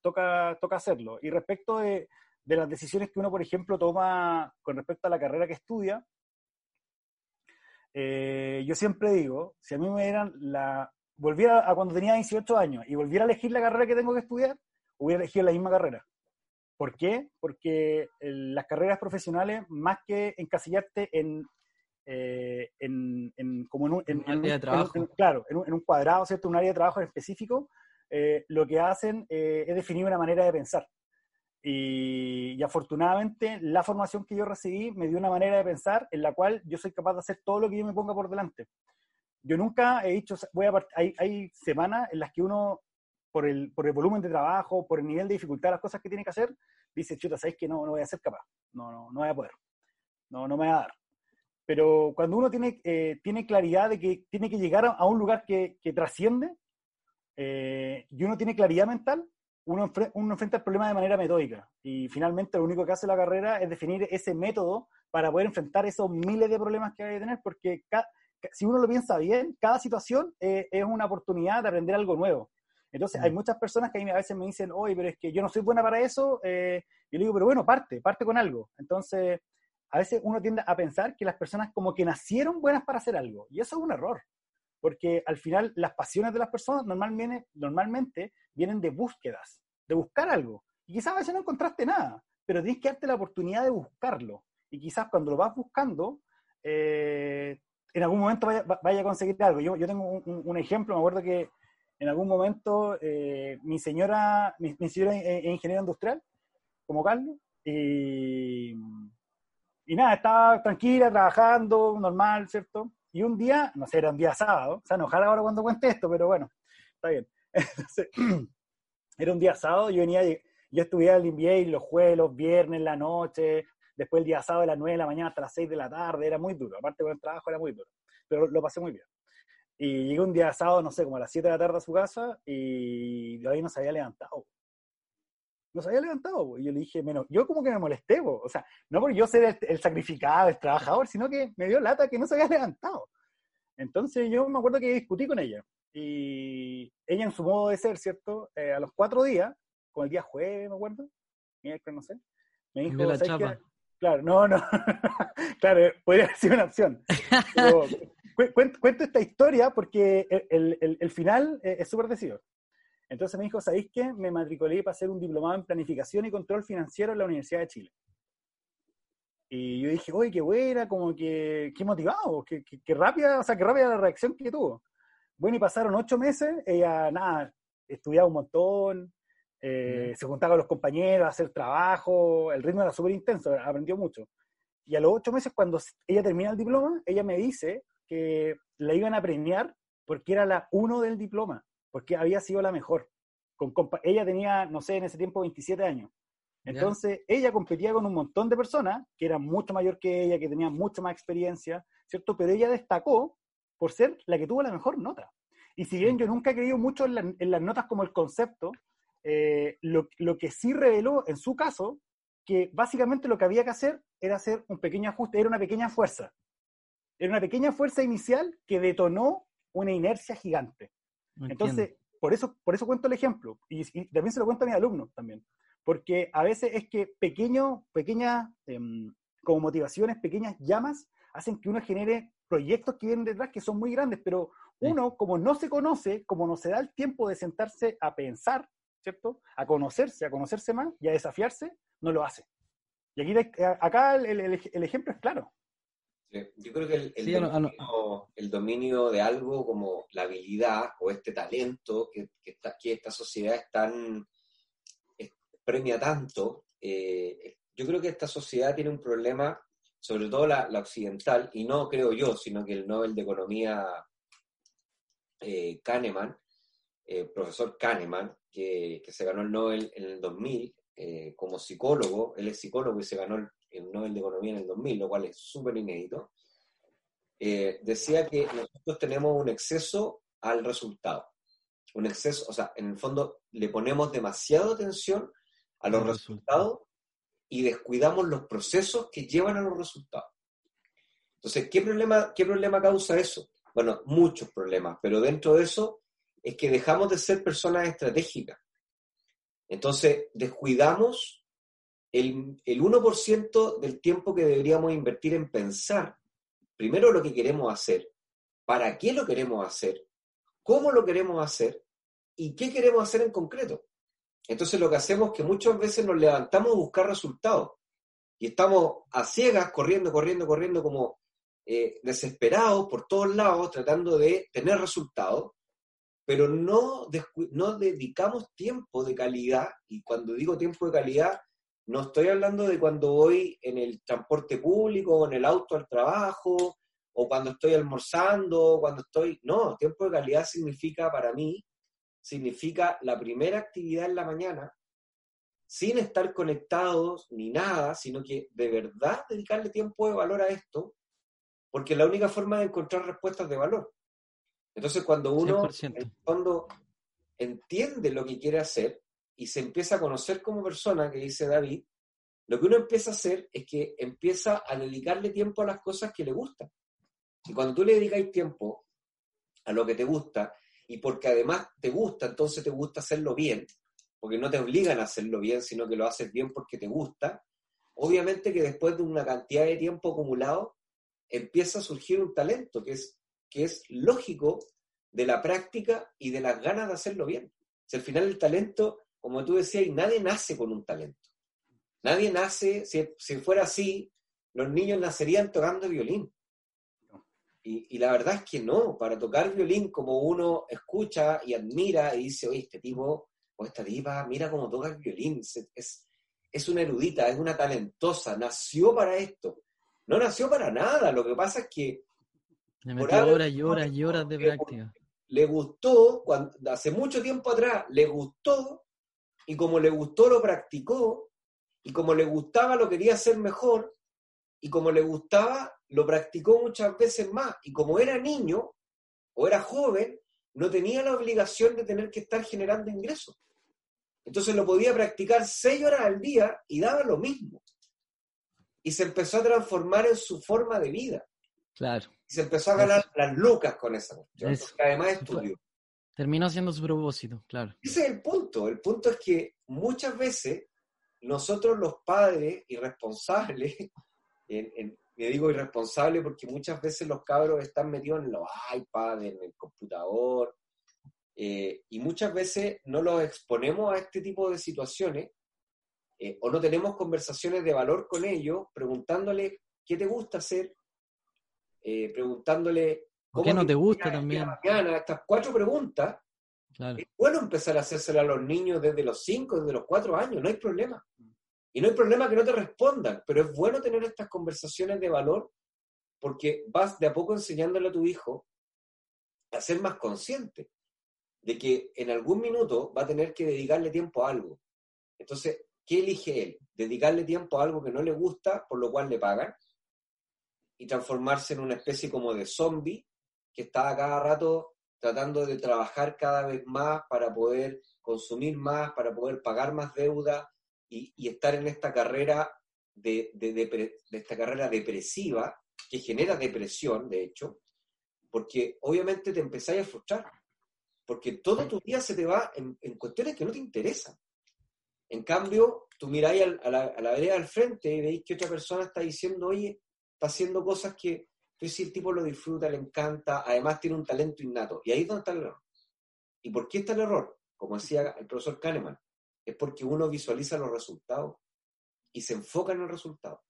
toca, toca hacerlo. Y respecto de, de las decisiones que uno, por ejemplo, toma con respecto a la carrera que estudia, eh, yo siempre digo, si a mí me dieran la, volviera a cuando tenía 18 años y volviera a elegir la carrera que tengo que estudiar, hubiera elegido la misma carrera. ¿Por qué? Porque las carreras profesionales, más que encasillarte en, eh, en, como en un, en, área de trabajo. claro, en un, cuadrado, ¿cierto? Un área de trabajo específico, eh, lo que hacen eh, es definir una manera de pensar. Y, y, afortunadamente la formación que yo recibí me dio una manera de pensar en la cual yo soy capaz de hacer todo lo que yo me ponga por delante yo nunca he dicho, voy a hay, hay semanas en las que uno, por el, por el volumen de trabajo, por el nivel de dificultad las cosas que tiene que hacer, dice, chuta, ¿sabes que no, no voy a ser capaz? No, no, no voy a poder. No, no me va a dar. Pero cuando uno tiene, eh, tiene claridad de que tiene que llegar a, un lugar que, que trasciende eh, y uno tiene claridad mental, uno, uno, enfrenta el problema de manera metódica. Y finalmente lo único que hace la carrera es definir ese método para poder enfrentar esos miles de problemas que hay que tener, porque si uno lo piensa bien, cada situación eh, es una oportunidad de aprender algo nuevo. Entonces, hay mm. muchas personas que a veces me dicen, oye, pero es que yo no soy buena para eso. Eh, yo le digo, pero bueno, parte, parte con algo. Entonces, a veces uno tiende a pensar que las personas como que nacieron buenas para hacer algo. Y eso es un error. Porque al final las pasiones de las personas normalmente, normalmente vienen de búsquedas, de buscar algo. Y quizás a veces no encontraste nada, pero tienes que darte la oportunidad de buscarlo. Y quizás cuando lo vas buscando, eh, en algún momento vaya, vaya a conseguir algo. Yo, yo tengo un, ejemplo, me acuerdo que en algún momento eh, mi señora, mi, señora es, ingeniera industrial, como Carlos, y, y nada, estaba tranquila, trabajando, normal, ¿cierto? Y un día, no sé, era un día sábado, o sea, enojar ahora cuando cuente esto, pero bueno, está bien. *laughs* Entonces, *clears throat* era un día sábado, yo venía, yo estudiaba el MBA los jueves, los viernes, la noche, después el día sábado de las 9 de la mañana hasta las 6 de la tarde, era muy duro, aparte con el trabajo era muy duro, pero lo pasé muy bien. Y llegué un día sábado, no sé, como a las 7 de la tarde a su casa y ahí no se había levantado. No se había levantado. Y yo le dije, menos, yo como que me molesté, o sea, no porque yo ser el, sacrificado, el trabajador, sino que me dio lata que no se había levantado. Entonces yo me acuerdo que discutí con ella. Y ella en su modo de ser, ¿cierto? Eh, a los cuatro días, como el día jueves, me acuerdo, miércoles, no sé, me dijo, la chapa. Claro, no, no. *laughs* claro, podría haber sido una opción. cuento, esta historia porque el, final es súper decidido. Entonces me dijo, ¿sabéis qué? Me matriculé para hacer un diplomado en planificación y control financiero en la Universidad de Chile. Y yo dije, uy, qué buena, como que, qué motivado, qué, qué, rápida, o sea, qué rápida la reacción que tuvo. Bueno, y pasaron ocho meses, ella, nada, estudiaba un montón, eh, se juntaba con los compañeros a hacer trabajo, el ritmo era súper intenso, aprendió mucho. Y a los ocho meses, cuando ella termina el diploma, ella me dice que la iban a premiar porque era la uno del diploma, porque había sido la mejor. Con ella tenía, no sé, en ese tiempo 27 años. Entonces, ella competía con un montón de personas que eran mucho mayor que ella, que tenían mucha más experiencia, ¿cierto? Pero ella destacó por ser la que tuvo la mejor nota. Y si bien yo nunca he creído mucho en, en las notas como el concepto, eh, lo, que sí reveló en su caso, que básicamente lo que había que hacer era hacer un pequeño ajuste, era una pequeña fuerza. Era una pequeña fuerza inicial que detonó una inercia gigante. Entonces, por eso, por eso cuento el ejemplo, y, también se lo cuento a mis alumnos también, porque a veces es que pequeño, pequeñas, em, como motivaciones, pequeñas llamas, hacen que uno genere proyectos que vienen detrás que son muy grandes, pero uno, como no se conoce, como no se da el tiempo de sentarse a pensar, ¿cierto? A conocerse, a conocerse más y a desafiarse, no lo hace. Y aquí, acá el, ejemplo es claro. yo creo que el, dominio, de algo como la habilidad o este talento que, esta sociedad es tan, premia tanto, eh, yo creo que esta sociedad tiene un problema, sobre todo la, occidental, y no creo yo, sino que el Nobel de Economía eh, Kahneman, eh, profesor Kahneman, que, se ganó el Nobel en el 2000 eh, como psicólogo, él es psicólogo y se ganó el, Nobel de Economía en el 2000, lo cual es súper inédito, eh, decía que nosotros tenemos un exceso al resultado. Un exceso, o sea, en el fondo le ponemos demasiada atención a los resultados y descuidamos los procesos que llevan a los resultados. Entonces, ¿qué problema, ¿qué problema causa eso? Bueno, muchos problemas, pero dentro de eso es que dejamos de ser personas estratégicas. Entonces, descuidamos el, el 1% del tiempo que deberíamos invertir en pensar, primero lo que queremos hacer, para qué lo queremos hacer, cómo lo queremos hacer y qué queremos hacer en concreto. Entonces lo que hacemos es que muchas veces nos levantamos a buscar resultados y estamos a ciegas, corriendo, corriendo, corriendo como eh, desesperados por todos lados, tratando de tener resultados pero no, no dedicamos tiempo de calidad, y cuando digo tiempo de calidad, no estoy hablando de cuando voy en el transporte público o en el auto al trabajo, o cuando estoy almorzando, cuando estoy... No, tiempo de calidad significa para mí, significa la primera actividad en la mañana, sin estar conectados ni nada, sino que de verdad dedicarle tiempo de valor a esto, porque es la única forma de encontrar respuestas de valor. Entonces, cuando uno cuando entiende lo que quiere hacer y se empieza a conocer como persona, que dice David, lo que uno empieza a hacer es que empieza a dedicarle tiempo a las cosas que le gustan. Y cuando tú le dedicas tiempo a lo que te gusta, y porque además te gusta, entonces te gusta hacerlo bien, porque no te obligan a hacerlo bien, sino que lo haces bien porque te gusta, obviamente que después de una cantidad de tiempo acumulado, empieza a surgir un talento, que es que es lógico de la práctica y de las ganas de hacerlo bien. Si al final el talento, como tú decías, nadie nace con un talento. Nadie nace, si, fuera así, los niños nacerían tocando violín. Y, la verdad es que no, para tocar violín como uno escucha y admira y dice, oye, este tipo o esta diva, mira cómo toca el violín, es, es una erudita, es una talentosa, nació para esto. No nació para nada. Lo que pasa es que. Le metió horas y horas y horas de práctica. Le gustó, cuando, hace mucho tiempo atrás, le gustó, y como le gustó, lo practicó, y como le gustaba, lo quería hacer mejor, y como le gustaba, lo practicó muchas veces más. Y como era niño o era joven, no tenía la obligación de tener que estar generando ingresos. Entonces lo podía practicar seis horas al día y daba lo mismo. Y se empezó a transformar en su forma de vida. Claro. Y se empezó a ganar las lucas con esa cuestión, además estudió. Terminó siendo su propósito, claro. Ese es el punto. El punto es que muchas veces nosotros los padres irresponsables, *laughs* en, me digo irresponsable porque muchas veces los cabros están metidos en los iPads, en el computador, eh, y muchas veces no los exponemos a este tipo de situaciones eh, o no tenemos conversaciones de valor con ellos preguntándole qué te gusta hacer, eh, preguntándole cómo ¿Qué no te gusta también? Mañana, estas cuatro preguntas. Es bueno empezar a hacérselas a los niños desde los cinco, desde los cuatro años, no hay problema. Y no hay problema que no te respondan, pero es bueno tener estas conversaciones de valor porque vas de a poco enseñándole a tu hijo a ser más consciente de que en algún minuto va a tener que dedicarle tiempo a algo. Entonces, ¿qué elige él? Dedicarle tiempo a algo que no le gusta, por lo cual le pagan, y transformarse en una especie como de zombie que está a cada rato tratando de trabajar cada vez más para poder consumir más, para poder pagar más deuda, y, estar en esta carrera de, esta carrera depresiva que genera depresión, de hecho, porque obviamente te empezáis a frustrar, porque todo tu día se te va en, cuestiones que no te interesan. En cambio, tú miráis a la, a vereda al frente y veis que otra persona está diciendo, oye, está haciendo cosas que, si el tipo lo disfruta, le encanta, además tiene un talento innato. Y ahí es donde está el error. ¿Y por qué está el error? Como decía el profesor Kahneman, es porque uno visualiza los resultados y se enfoca en el resultado.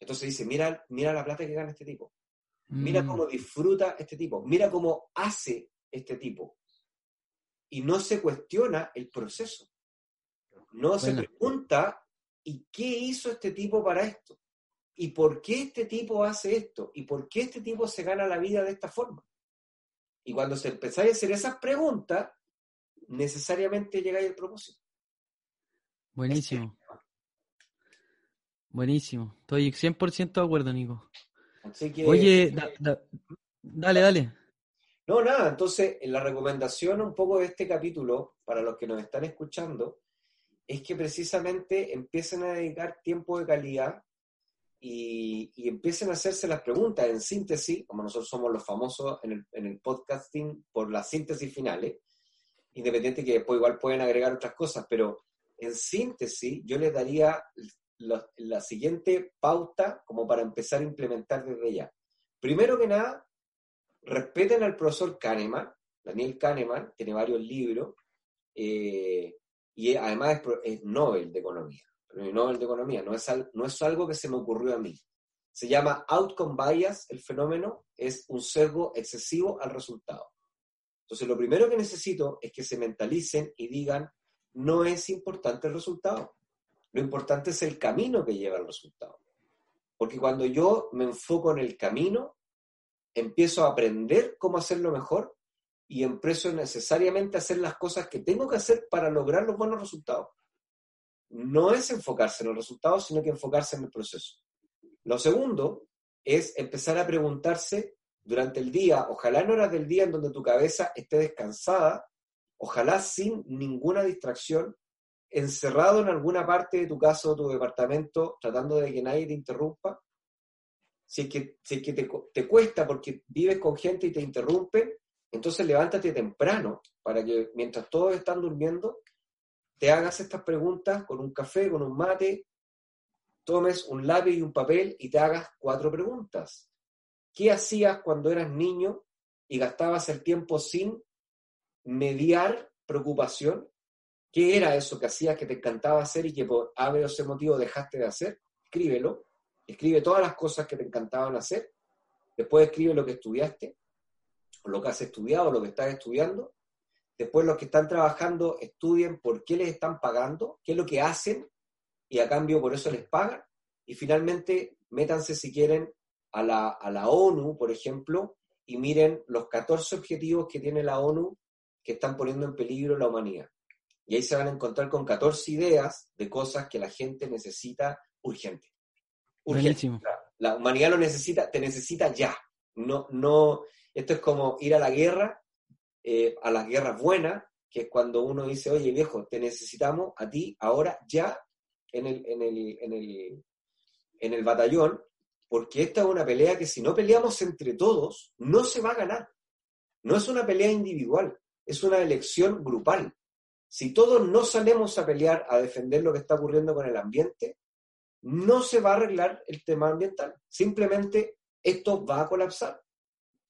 Entonces dice, mira, mira la plata que gana este tipo. Mira cómo mm. disfruta este tipo. Mira cómo hace este tipo. Y no se cuestiona el proceso. No se pregunta, ¿y qué hizo este tipo para esto? ¿Y por qué este tipo hace esto? ¿Y por qué este tipo se gana la vida de esta forma? Y cuando se empezáis a hacer esas preguntas, necesariamente llegáis al propósito. Buenísimo. Buenísimo. Estoy 100% de acuerdo, Nico. Oye, dale, dale. No, nada, entonces la recomendación un poco de este capítulo, para los que nos están escuchando, es que precisamente empiecen a dedicar tiempo de calidad y, empiecen a hacerse las preguntas en síntesis, como nosotros somos los famosos en el, en el podcasting por las síntesis finales, independiente que después igual pueden agregar otras cosas, pero en síntesis, yo les daría la, siguiente pauta como para empezar a implementar desde ya. Primero que nada, respeten al profesor Kahneman, Daniel Kahneman, tiene varios libros, eh, y además es, Nobel de Economía. No es algo que se me ocurrió a mí. Se llama outcome bias, el fenómeno es un sesgo excesivo al resultado. Entonces, lo primero que necesito es que se mentalicen y digan, no es importante el resultado. Lo importante es el camino que lleva al resultado. Porque cuando yo me enfoco en el camino, empiezo a aprender cómo hacerlo mejor y empiezo necesariamente a hacer las cosas que tengo que hacer para lograr los buenos resultados. No es enfocarse en el resultado, sino que enfocarse en el proceso. Lo segundo es empezar a preguntarse durante el día, ojalá en horas del día en donde tu cabeza esté descansada, ojalá sin ninguna distracción, encerrado en alguna parte de tu casa o tu departamento, tratando de que nadie te interrumpa. Si es que, si que te, cuesta porque vives con gente y te interrumpen, entonces levántate temprano para que mientras todos están durmiendo, te hagas estas preguntas con un café, con un mate, tomes un lápiz y un papel y te hagas cuatro preguntas. ¿Qué hacías cuando eras niño y gastabas el tiempo sin mediar preocupación. ¿Qué era eso que hacías que te encantaba hacer y que por A, o C motivo dejaste de hacer? Escríbelo. Escribe todas las cosas que te encantaban hacer. Después escribe lo que estudiaste, lo que has estudiado, lo que estás estudiando. Después los que están trabajando estudien por qué les están pagando, qué es lo que hacen y a cambio por eso les pagan. y finalmente métanse si quieren a la, a la ONU, por ejemplo, y miren los 14 objetivos que tiene la ONU que están poniendo en peligro la humanidad. Y ahí se van a encontrar con 14 ideas de cosas que la gente necesita urgente. urgente. La humanidad lo necesita, te necesita ya. No, no, esto es como ir a la guerra, eh, a las guerras buenas, que es cuando uno dice, oye viejo, te necesitamos a ti ahora, ya, en el, en el, en el, en el batallón, porque esta es una pelea que si no peleamos entre todos, no se va a ganar. No es una pelea individual, es una elección grupal. Si todos no salimos a pelear, a defender lo que está ocurriendo con el ambiente, no se va a arreglar el tema ambiental. Simplemente esto va a colapsar.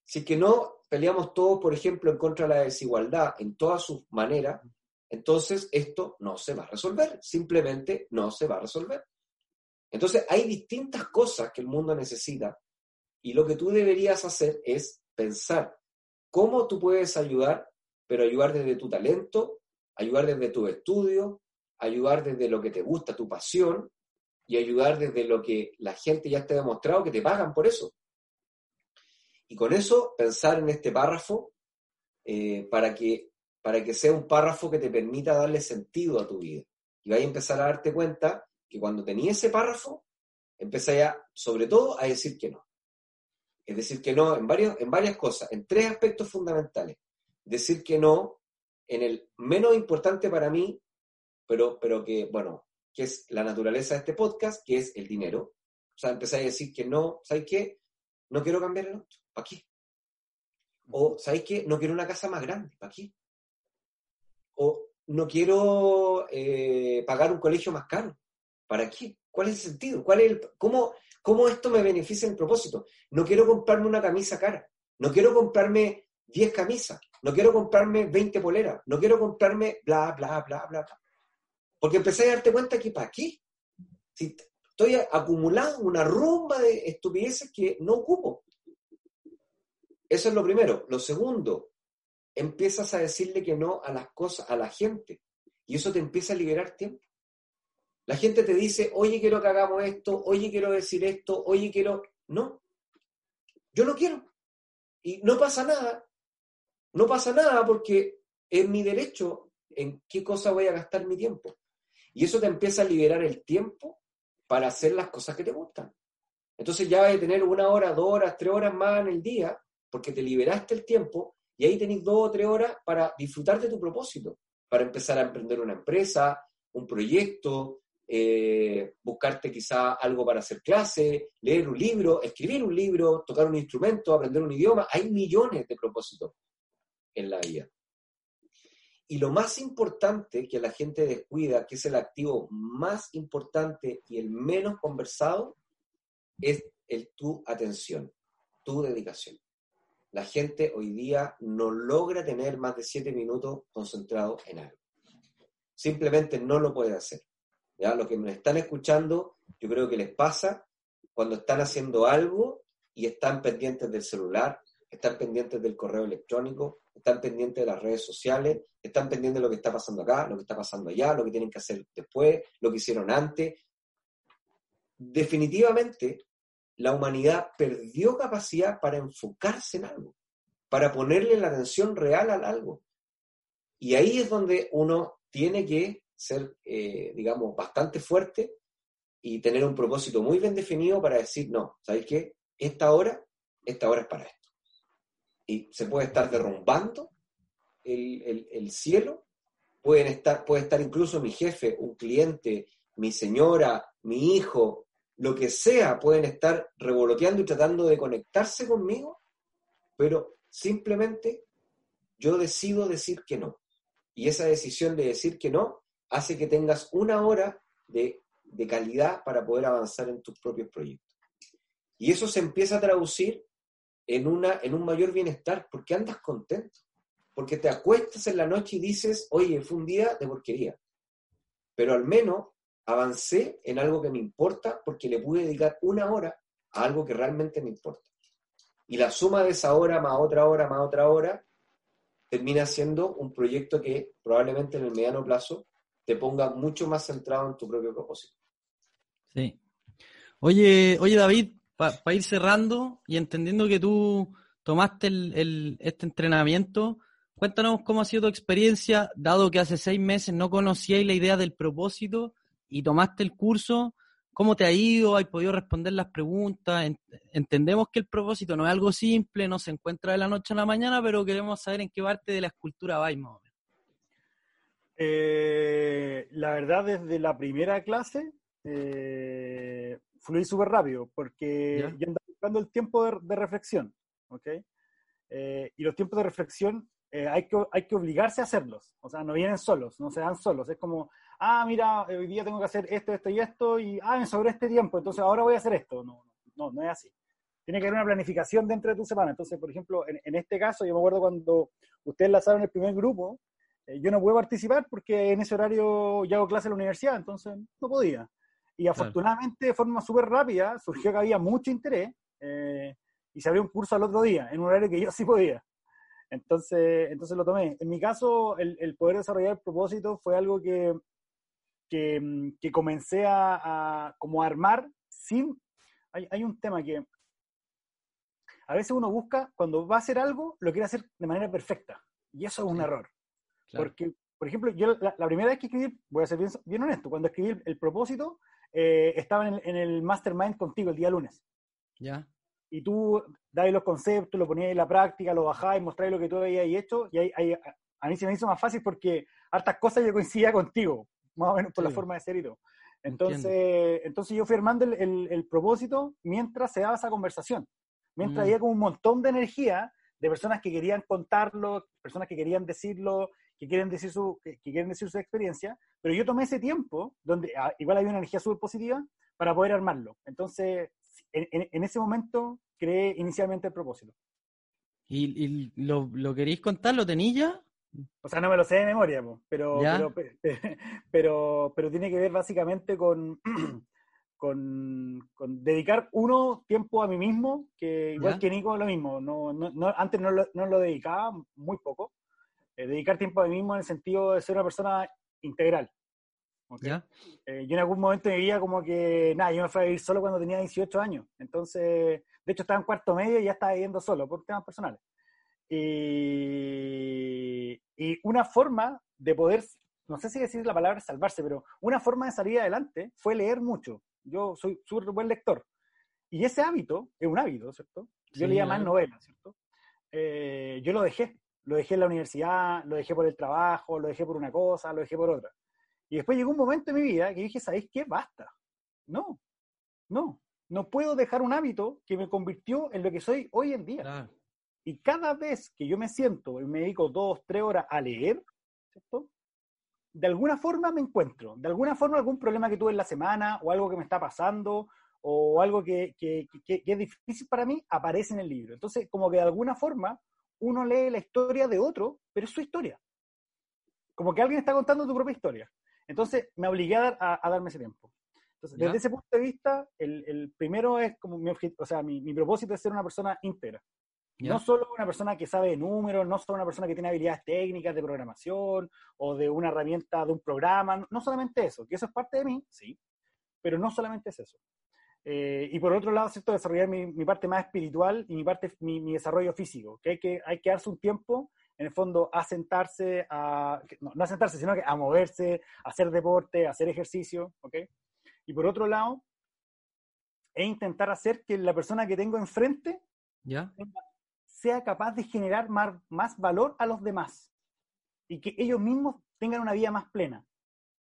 Si que no peleamos todos, por ejemplo, en contra de la desigualdad en todas sus maneras, entonces esto no se va a resolver. Simplemente no se va a resolver. Entonces, hay distintas cosas que el mundo necesita y lo que tú deberías hacer es pensar cómo tú puedes ayudar, pero ayudar desde tu talento, ayudar desde tu estudio, ayudar desde lo que te gusta, tu pasión, y ayudar desde lo que la gente ya te ha demostrado que te pagan por eso. Y con eso pensar en este párrafo eh, para, que, para que sea un párrafo que te permita darle sentido a tu vida. Y vaya a empezar a darte cuenta que cuando tenía ese párrafo, empecé ya, sobre todo, a decir que no. Es decir, que no en, varios, en varias cosas, en tres aspectos fundamentales. Decir que no en el menos importante para mí, pero, pero que, bueno, que es la naturaleza de este podcast, que es el dinero. O sea, empecé a decir que no, ¿sabes qué? No quiero cambiar el auto, ¿para qué? O, ¿sabes qué? No quiero una casa más grande, ¿para qué? O no quiero eh, pagar un colegio más caro, ¿Para qué? ¿Cuál es el sentido? ¿Cuál es cómo, ¿Cómo esto me beneficia en el propósito? No quiero comprarme una camisa cara. No quiero comprarme 10 camisas. No quiero comprarme 20 poleras. No quiero comprarme bla, bla, bla, bla, bla. Porque empecé a darte cuenta que ¿para qué? Si estoy acumulando una rumba de estupideces que no ocupo. Eso es lo primero. Lo segundo, empiezas a decirle que no a las cosas, a la gente. Y eso te empieza a liberar tiempo. La gente te dice, oye, quiero que hagamos esto, oye, quiero decir esto, oye, quiero... No, yo no quiero. Y no pasa nada. No pasa nada porque es mi derecho en qué cosa voy a gastar mi tiempo. Y eso te empieza a liberar el tiempo para hacer las cosas que te gustan. Entonces ya vas a tener una hora, dos horas, tres horas más en el día, porque te liberaste el tiempo y ahí tenés dos o tres horas para disfrutar de tu propósito, para empezar a emprender una empresa, un proyecto, eh, buscarte quizá algo para hacer clase, leer un libro, escribir un libro, tocar un instrumento, aprender un idioma. Hay millones de propósitos en la vida. Y lo más importante que la gente descuida, que es el activo más importante y el menos conversado, es el tu atención, tu dedicación. La gente hoy día no logra tener más de siete minutos concentrado en algo. Simplemente no lo puede hacer. ¿ya? Los que me están escuchando, yo creo que les pasa cuando están haciendo algo y están pendientes del celular, están pendientes del correo electrónico, están pendientes de las redes sociales, están pendientes de lo que está pasando acá, lo que está pasando allá, lo que tienen que hacer después, lo que hicieron antes. Definitivamente, la humanidad perdió capacidad para enfocarse en algo, para ponerle la atención real al algo. Y ahí es donde uno tiene que ser, eh, digamos, bastante fuerte y tener un propósito muy bien definido para decir, no, ¿sabéis qué? Esta hora, esta hora es para esto. Y se puede estar derrumbando el, cielo, pueden estar, puede estar incluso mi jefe, un cliente, mi señora, mi hijo, lo que sea, pueden estar revoloteando y tratando de conectarse conmigo, pero simplemente yo decido decir que no. Y esa decisión de decir que no hace que tengas una hora de, calidad para poder avanzar en tus propios proyectos. Y eso se empieza a traducir en, una, en un mayor bienestar, porque andas contento, porque te acuestas en la noche y dices, oye, fue un día de porquería, pero al menos avancé en algo que me importa porque le pude dedicar una hora a algo que realmente me importa. Y la suma de esa hora más otra hora más otra hora termina siendo un proyecto que probablemente en el mediano plazo te ponga mucho más centrado en tu propio propósito. Sí. Oye, oye David, para ir cerrando y entendiendo que tú tomaste el, este entrenamiento, cuéntanos cómo ha sido tu experiencia, dado que hace seis meses no conocíais la idea del propósito y tomaste el curso, ¿cómo te ha ido? ¿Has podido responder las preguntas? Entendemos que el propósito no es algo simple, no se encuentra de la noche a la mañana, pero queremos saber en qué parte de la escultura vais más o menos. Eh, la verdad, desde la primera clase, eh, fluí súper rápido, porque yo andaba buscando el tiempo de, reflexión, ¿ok? Eh, y los tiempos de reflexión eh, hay, que, hay que obligarse a hacerlos, o sea, no vienen solos, no se dan solos, es como, ah, mira, hoy día tengo que hacer esto, esto y esto, y, ah, sobre este tiempo, entonces ahora voy a hacer esto, no, no, no es así. Tiene que haber una planificación dentro de tu semana. Entonces, por ejemplo, en, este caso, yo me acuerdo cuando ustedes lanzaron el primer grupo, eh, yo no pude participar porque en ese horario ya hago clase en la universidad, entonces no podía. Y afortunadamente, de forma súper rápida, surgió que había mucho interés eh, y se abrió un curso al otro día, en un horario que yo sí podía. Entonces, entonces lo tomé. En mi caso, el, poder desarrollar el propósito fue algo que, que, que comencé a, como armar sin... Hay, hay, un tema que a veces uno busca, cuando va a hacer algo, lo quiere hacer de manera perfecta. Y eso es un error. Porque, por ejemplo, yo la, primera vez que escribí, voy a ser bien, bien honesto, cuando escribí el propósito, eh, estaba en el, mastermind contigo el día lunes. Ya. Y tú dabas los conceptos, lo ponías en la práctica, lo bajáis, mostráis lo que tú habías hecho, y ahí, a mí se me hizo más fácil porque hartas cosas yo coincidía contigo, más o menos por la forma de ser y todo. Entonces, entonces yo fui armando el, el, propósito mientras se daba esa conversación. Mientras mm. había como un montón de energía de personas que querían contarlo, personas que querían decirlo, que quieren decir su, que, quieren decir su experiencia, pero yo tomé ese tiempo, donde ah, igual había una energía súper positiva, para poder armarlo. Entonces, en, ese momento creé inicialmente el propósito. ¿Y, lo, lo, queréis contar? ¿Lo tenéis O sea, no me lo sé de memoria, pero, *laughs* pero, pero, tiene que ver básicamente *clears throat* con, con, dedicar uno tiempo a mí mismo, que igual que Nico lo mismo. No, no, antes no lo, no lo dedicaba, muy poco. Eh, dedicar tiempo a mí mismo en el sentido de ser una persona integral. Eh, yo en algún momento me veía como que, nada, yo me fui a vivir solo cuando tenía 18 años. Entonces, de hecho estaba en cuarto medio y ya estaba viviendo solo por temas personales. Y, y una forma de poder, no sé si decir la palabra salvarse, pero una forma de salir adelante fue leer mucho. Yo soy súper buen lector. Y ese hábito es un hábito, ¿cierto? Yo leía más novelas, ¿cierto? Eh, yo lo dejé lo dejé en la universidad, lo dejé por el trabajo, lo dejé por una cosa, lo dejé por otra. Y después llegó un momento en mi vida que dije, ¿sabéis qué? Basta. No, no, no puedo dejar un hábito que me convirtió en lo que soy hoy en día. Y cada vez que yo me siento y me dedico dos, tres horas a leer, ¿cierto? de alguna forma me encuentro, de alguna forma algún problema que tuve en la semana o algo que me está pasando o algo que, que, que, que es difícil para mí, aparece en el libro. Entonces, como que de alguna forma uno lee la historia de otro, pero es su historia. Como que alguien está contando tu propia historia. Entonces me obligué a, darme ese tiempo. Entonces, desde ese punto de vista, el, primero es como mi o sea, mi, propósito es ser una persona íntegra. No solo una persona que sabe de números, no solo una persona que tiene habilidades técnicas de programación o de una herramienta de un programa, no solamente eso, que eso es parte de mí, sí, pero no solamente es eso. Eh, y por otro lado, ¿cierto? desarrollar mi, mi, parte más espiritual y mi, parte, mi, mi, desarrollo físico, que hay, que hay que darse un tiempo, en el fondo, a sentarse, a, no, no a sentarse, sino que a moverse, a hacer deporte, a hacer ejercicio, ¿ok? Y por otro lado, es intentar hacer que la persona que tengo enfrente ¿Ya? Sea capaz de generar más, más valor a los demás y que ellos mismos tengan una vida más plena.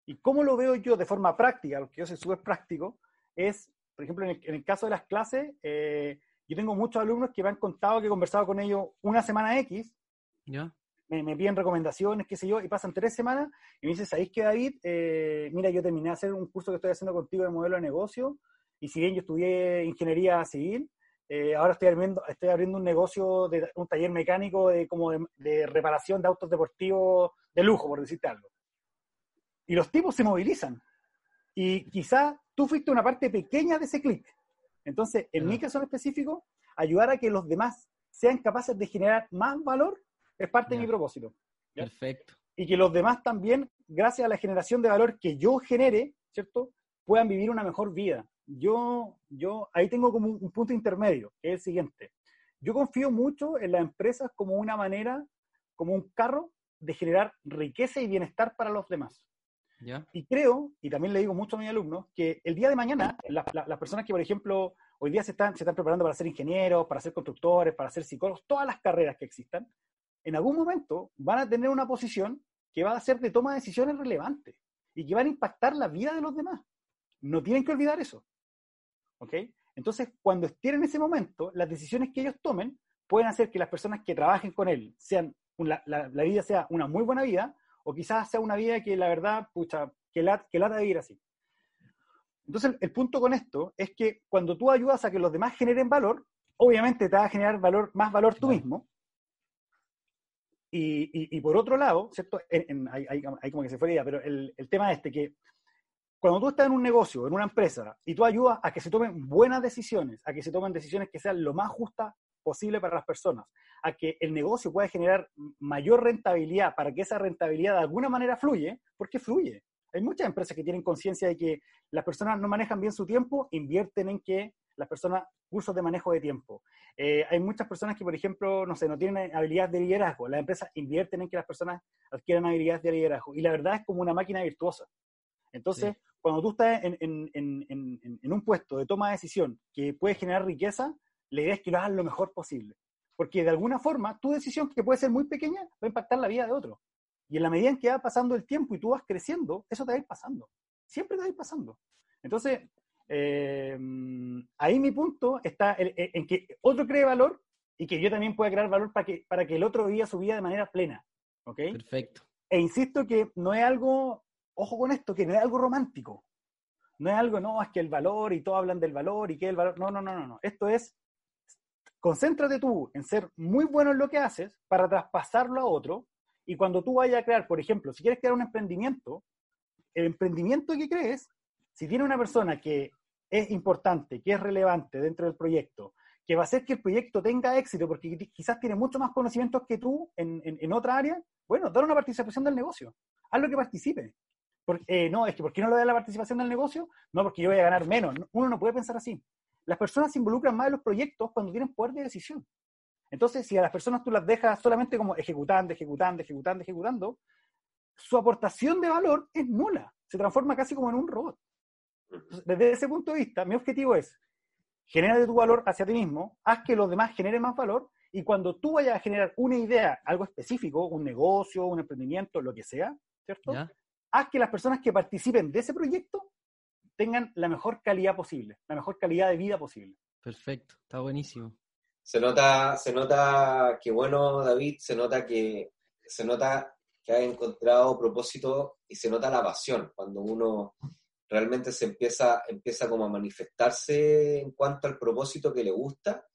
¿Y cómo lo veo yo de forma práctica? Porque yo soy súper práctico, es por ejemplo, en el, caso de las clases, eh, yo tengo muchos alumnos que me han contado que he conversado con ellos una semana X, ¿Ya? Me, piden recomendaciones, qué sé yo, y pasan tres semanas y me dicen, ¿sabéis qué, David? Eh, mira, yo terminé de hacer un curso que estoy haciendo contigo de modelo de negocio, y si bien yo estudié ingeniería civil, eh, ahora estoy abriendo, estoy abriendo un negocio de un taller mecánico de, como de, reparación de autos deportivos de lujo, por decirte algo. Y los tipos se movilizan. Y quizá tú fuiste una parte pequeña de ese clic. Entonces, en mi caso en específico, ayudar a que los demás sean capaces de generar más valor es parte de mi propósito. Perfecto. Y que los demás también, gracias a la generación de valor que yo genere, ¿cierto? Puedan vivir una mejor vida. Yo, yo ahí tengo como un, punto intermedio, que es el siguiente. Yo confío mucho en las empresas como una manera, como un carro de generar riqueza y bienestar para los demás. Y creo, y también le digo mucho a mis alumnos, que el día de mañana, las personas que, por ejemplo, hoy día se están, se están preparando para ser ingenieros, para ser constructores, para ser psicólogos, todas las carreras que existan, en algún momento van a tener una posición que va a ser de toma de decisiones relevantes y que van a impactar la vida de los demás. No tienen que olvidar eso. ¿Ok? Entonces, cuando estén en ese momento, las decisiones que ellos tomen pueden hacer que las personas que trabajen con él sean, la, la, vida sea una muy buena vida o quizás sea una vida que la verdad, pucha, que la, que lata de vivir así. Entonces, el, punto con esto es que cuando tú ayudas a que los demás generen valor, obviamente te va a generar valor, más valor tú mismo. Y, y, por otro lado, ¿cierto? hay, como que se fue la idea, pero el, el tema este que cuando tú estás en un negocio, en una empresa, y tú ayudas a que se tomen buenas decisiones, a que se tomen decisiones que sean lo más justas posible para las personas, a que el negocio pueda generar mayor rentabilidad para que esa rentabilidad de alguna manera fluye, porque fluye. Hay muchas empresas que tienen conciencia de que las personas no manejan bien su tiempo, invierten en que las personas, cursos de manejo de tiempo. Eh, hay muchas personas que, por ejemplo, no sé, no tienen habilidades de liderazgo. Las empresas invierten en que las personas adquieran habilidades de liderazgo. Y la verdad es como una máquina virtuosa. Entonces, cuando tú estás en, en, en, en, un puesto de toma de decisión que puede generar riqueza, la idea es que lo hagas lo mejor posible. Porque de alguna forma, tu decisión, que puede ser muy pequeña, va a impactar la vida de otro. Y en la medida en que va pasando el tiempo y tú vas creciendo, eso te va a ir pasando. Siempre te va a ir pasando. Entonces, eh, ahí mi punto está en, que otro cree valor y que yo también pueda crear valor para que, para que el otro viva su vida de manera plena. ¿Ok? Perfecto. E insisto que no es algo, ojo con esto, que no es algo romántico. No es algo, no, es que el valor y todos hablan del valor y que el valor. No, no, no, no, no. Esto es, concéntrate tú en ser muy bueno en lo que haces para traspasarlo a otro. Y cuando tú vayas a crear, por ejemplo, si quieres crear un emprendimiento, el emprendimiento que crees, si tiene una persona que es importante, que es relevante dentro del proyecto, que va a hacer que el proyecto tenga éxito, porque quizás tiene mucho más conocimientos que tú en, en, otra área, bueno, dale una participación del negocio. Haz lo que participe. Porque, eh, no, es que ¿por qué no le da la participación del negocio? No, porque yo voy a ganar menos. Uno no puede pensar así. Las personas se involucran más en los proyectos cuando tienen poder de decisión. Entonces, si a las personas tú las dejas solamente como ejecutando, ejecutando, ejecutando, ejecutando, su aportación de valor es nula. Se transforma casi como en un robot. desde ese punto de vista, mi objetivo es generar tu valor hacia ti mismo, haz que los demás generen más valor, y cuando tú vayas a generar una idea, algo específico, un negocio, un emprendimiento, lo que sea, ¿cierto? Haz que las personas que participen de ese proyecto tengan la mejor calidad posible, la mejor calidad de vida posible. Perfecto, está buenísimo. Se nota, se nota que bueno, David, se nota que se nota que ha encontrado propósito y se nota la pasión cuando uno realmente se empieza, empieza como a manifestarse en cuanto al propósito que le gusta,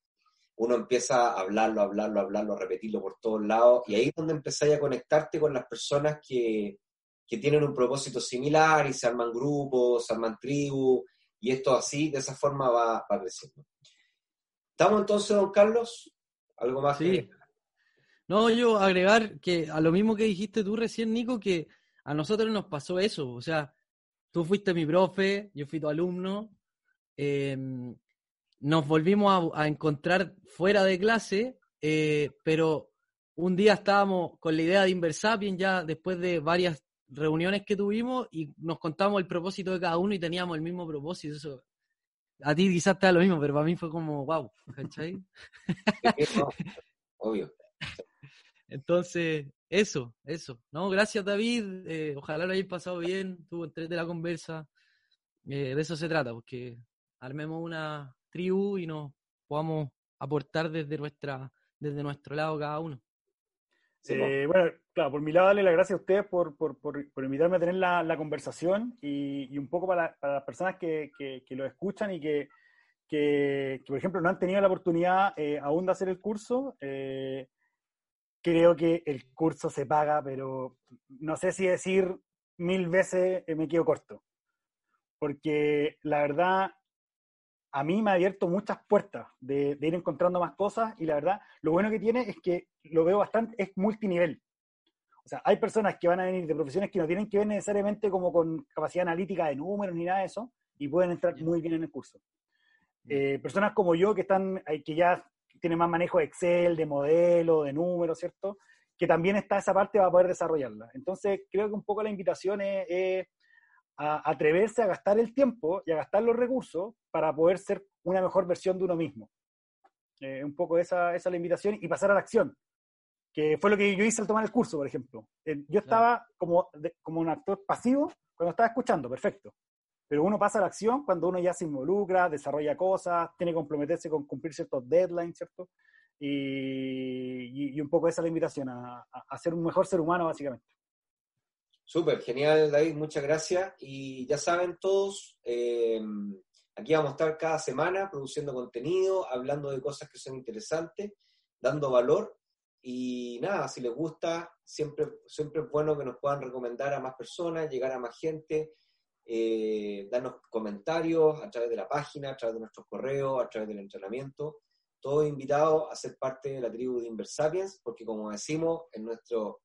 uno empieza a hablarlo, hablarlo, hablarlo, a repetirlo por todos lados, y ahí es donde empezáis a conectarte con las personas que, que tienen un propósito similar y se arman grupos, se arman tribus, y esto así, de esa forma va, va creciendo. ¿Estamos entonces, don Carlos? ¿Algo más? Sí. No, yo agregar que a lo mismo que dijiste tú recién, Nico, que a nosotros nos pasó eso. O sea, tú fuiste mi profe, yo fui tu alumno. Em, nos volvimos a, encontrar fuera de clase, eh, pero un día estábamos con la idea de Inversapien ya después de varias reuniones que tuvimos y nos contamos el propósito de cada uno y teníamos el mismo propósito. Eso, a ti quizás te da lo mismo, pero para mí fue como, wow, ¿cachai? *laughs* Obvio. Entonces, eso, eso. No, gracias David. Eh, ojalá lo hayáis pasado bien. Tuvo tres de la conversa. Eh, de eso se trata, porque armemos una tribu y nos podamos aportar desde nuestra, desde nuestro lado cada uno. Eh, bueno, claro, por mi lado, darle las gracias a ustedes por, por, por, invitarme a tener la, la conversación y, y, un poco para, para las personas que, que, lo escuchan y que, que, por ejemplo, no han tenido la oportunidad eh, aún de hacer el curso. Eh, creo que el curso se paga, pero no sé si decir mil veces me quedo corto. Porque la verdad, a mí me ha abierto muchas puertas de, ir encontrando más cosas y la verdad, lo bueno que tiene es que lo veo bastante, es multinivel. O sea, hay personas que van a venir de profesiones que no tienen que ver necesariamente como con capacidad analítica de números ni nada de eso, y pueden entrar muy bien en el curso. Eh, personas como yo que están, que ya tienen más manejo de Excel, de modelo, de números, ¿cierto? Que también está esa parte va a poder desarrollarla. Entonces, creo que un poco la invitación es, a atreverse a gastar el tiempo y a gastar los recursos para poder ser una mejor versión de uno mismo. Eh, un poco esa, esa es la invitación y pasar a la acción, que fue lo que yo hice al tomar el curso, por ejemplo. Eh, yo estaba como, como un actor pasivo cuando estaba escuchando, perfecto. Pero uno pasa a la acción cuando uno ya se involucra, desarrolla cosas, tiene que comprometerse con cumplir ciertos deadlines, ¿cierto? Y, y, un poco esa es la invitación, a, a, ser un mejor ser humano, básicamente. Súper, genial, David, muchas gracias. Y ya saben todos, eh, aquí vamos a estar cada semana produciendo contenido, hablando de cosas que son interesantes, dando valor. Y nada, si les gusta, siempre, siempre es bueno que nos puedan recomendar a más personas, llegar a más gente eh, darnos comentarios a través de la página, a través de nuestros correos, a través del entrenamiento. Todos invitados a ser parte de la tribu de Inversapiens, porque como decimos en nuestro,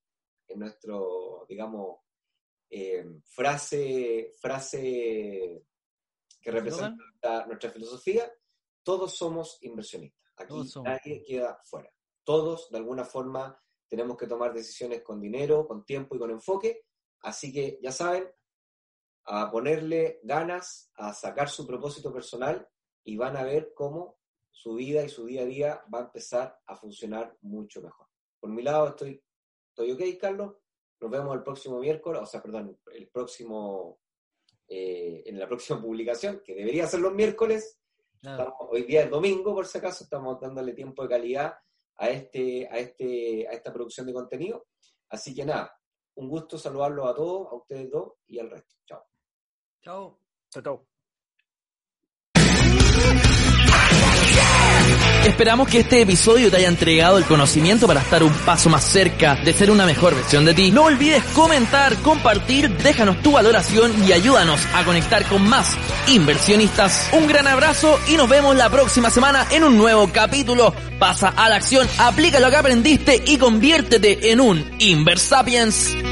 en nuestro digamos, eh, frase, frase que representa nuestra filosofía, todos somos inversionistas. Aquí nadie queda fuera. Todos, de alguna forma, tenemos que tomar decisiones con dinero, con tiempo y con enfoque. Así que ya saben, a ponerle ganas, a sacar su propósito personal y van a ver cómo su vida y su día a día va a empezar a funcionar mucho mejor. Por mi lado estoy, estoy ok, Carlos. Nos vemos el próximo miércoles, o sea, perdón, el próximo, eh, en la próxima *laughs* publicación, que debería ser los miércoles. hoy día es domingo, por si acaso, estamos dándole tiempo de calidad a, este, a, este, a esta producción de contenido. Así que nada, un gusto saludarlos a todos, a ustedes dos y al resto. Chao. Chao. Chao, Esperamos que este episodio te haya entregado el conocimiento para estar un paso más cerca de ser una mejor versión de ti. No olvides comentar, compartir, déjanos tu valoración y ayúdanos a conectar con más inversionistas. Un gran abrazo y nos vemos la próxima semana en un nuevo capítulo. Pasa a la acción, aplica lo que aprendiste y conviértete en un Inversapiens.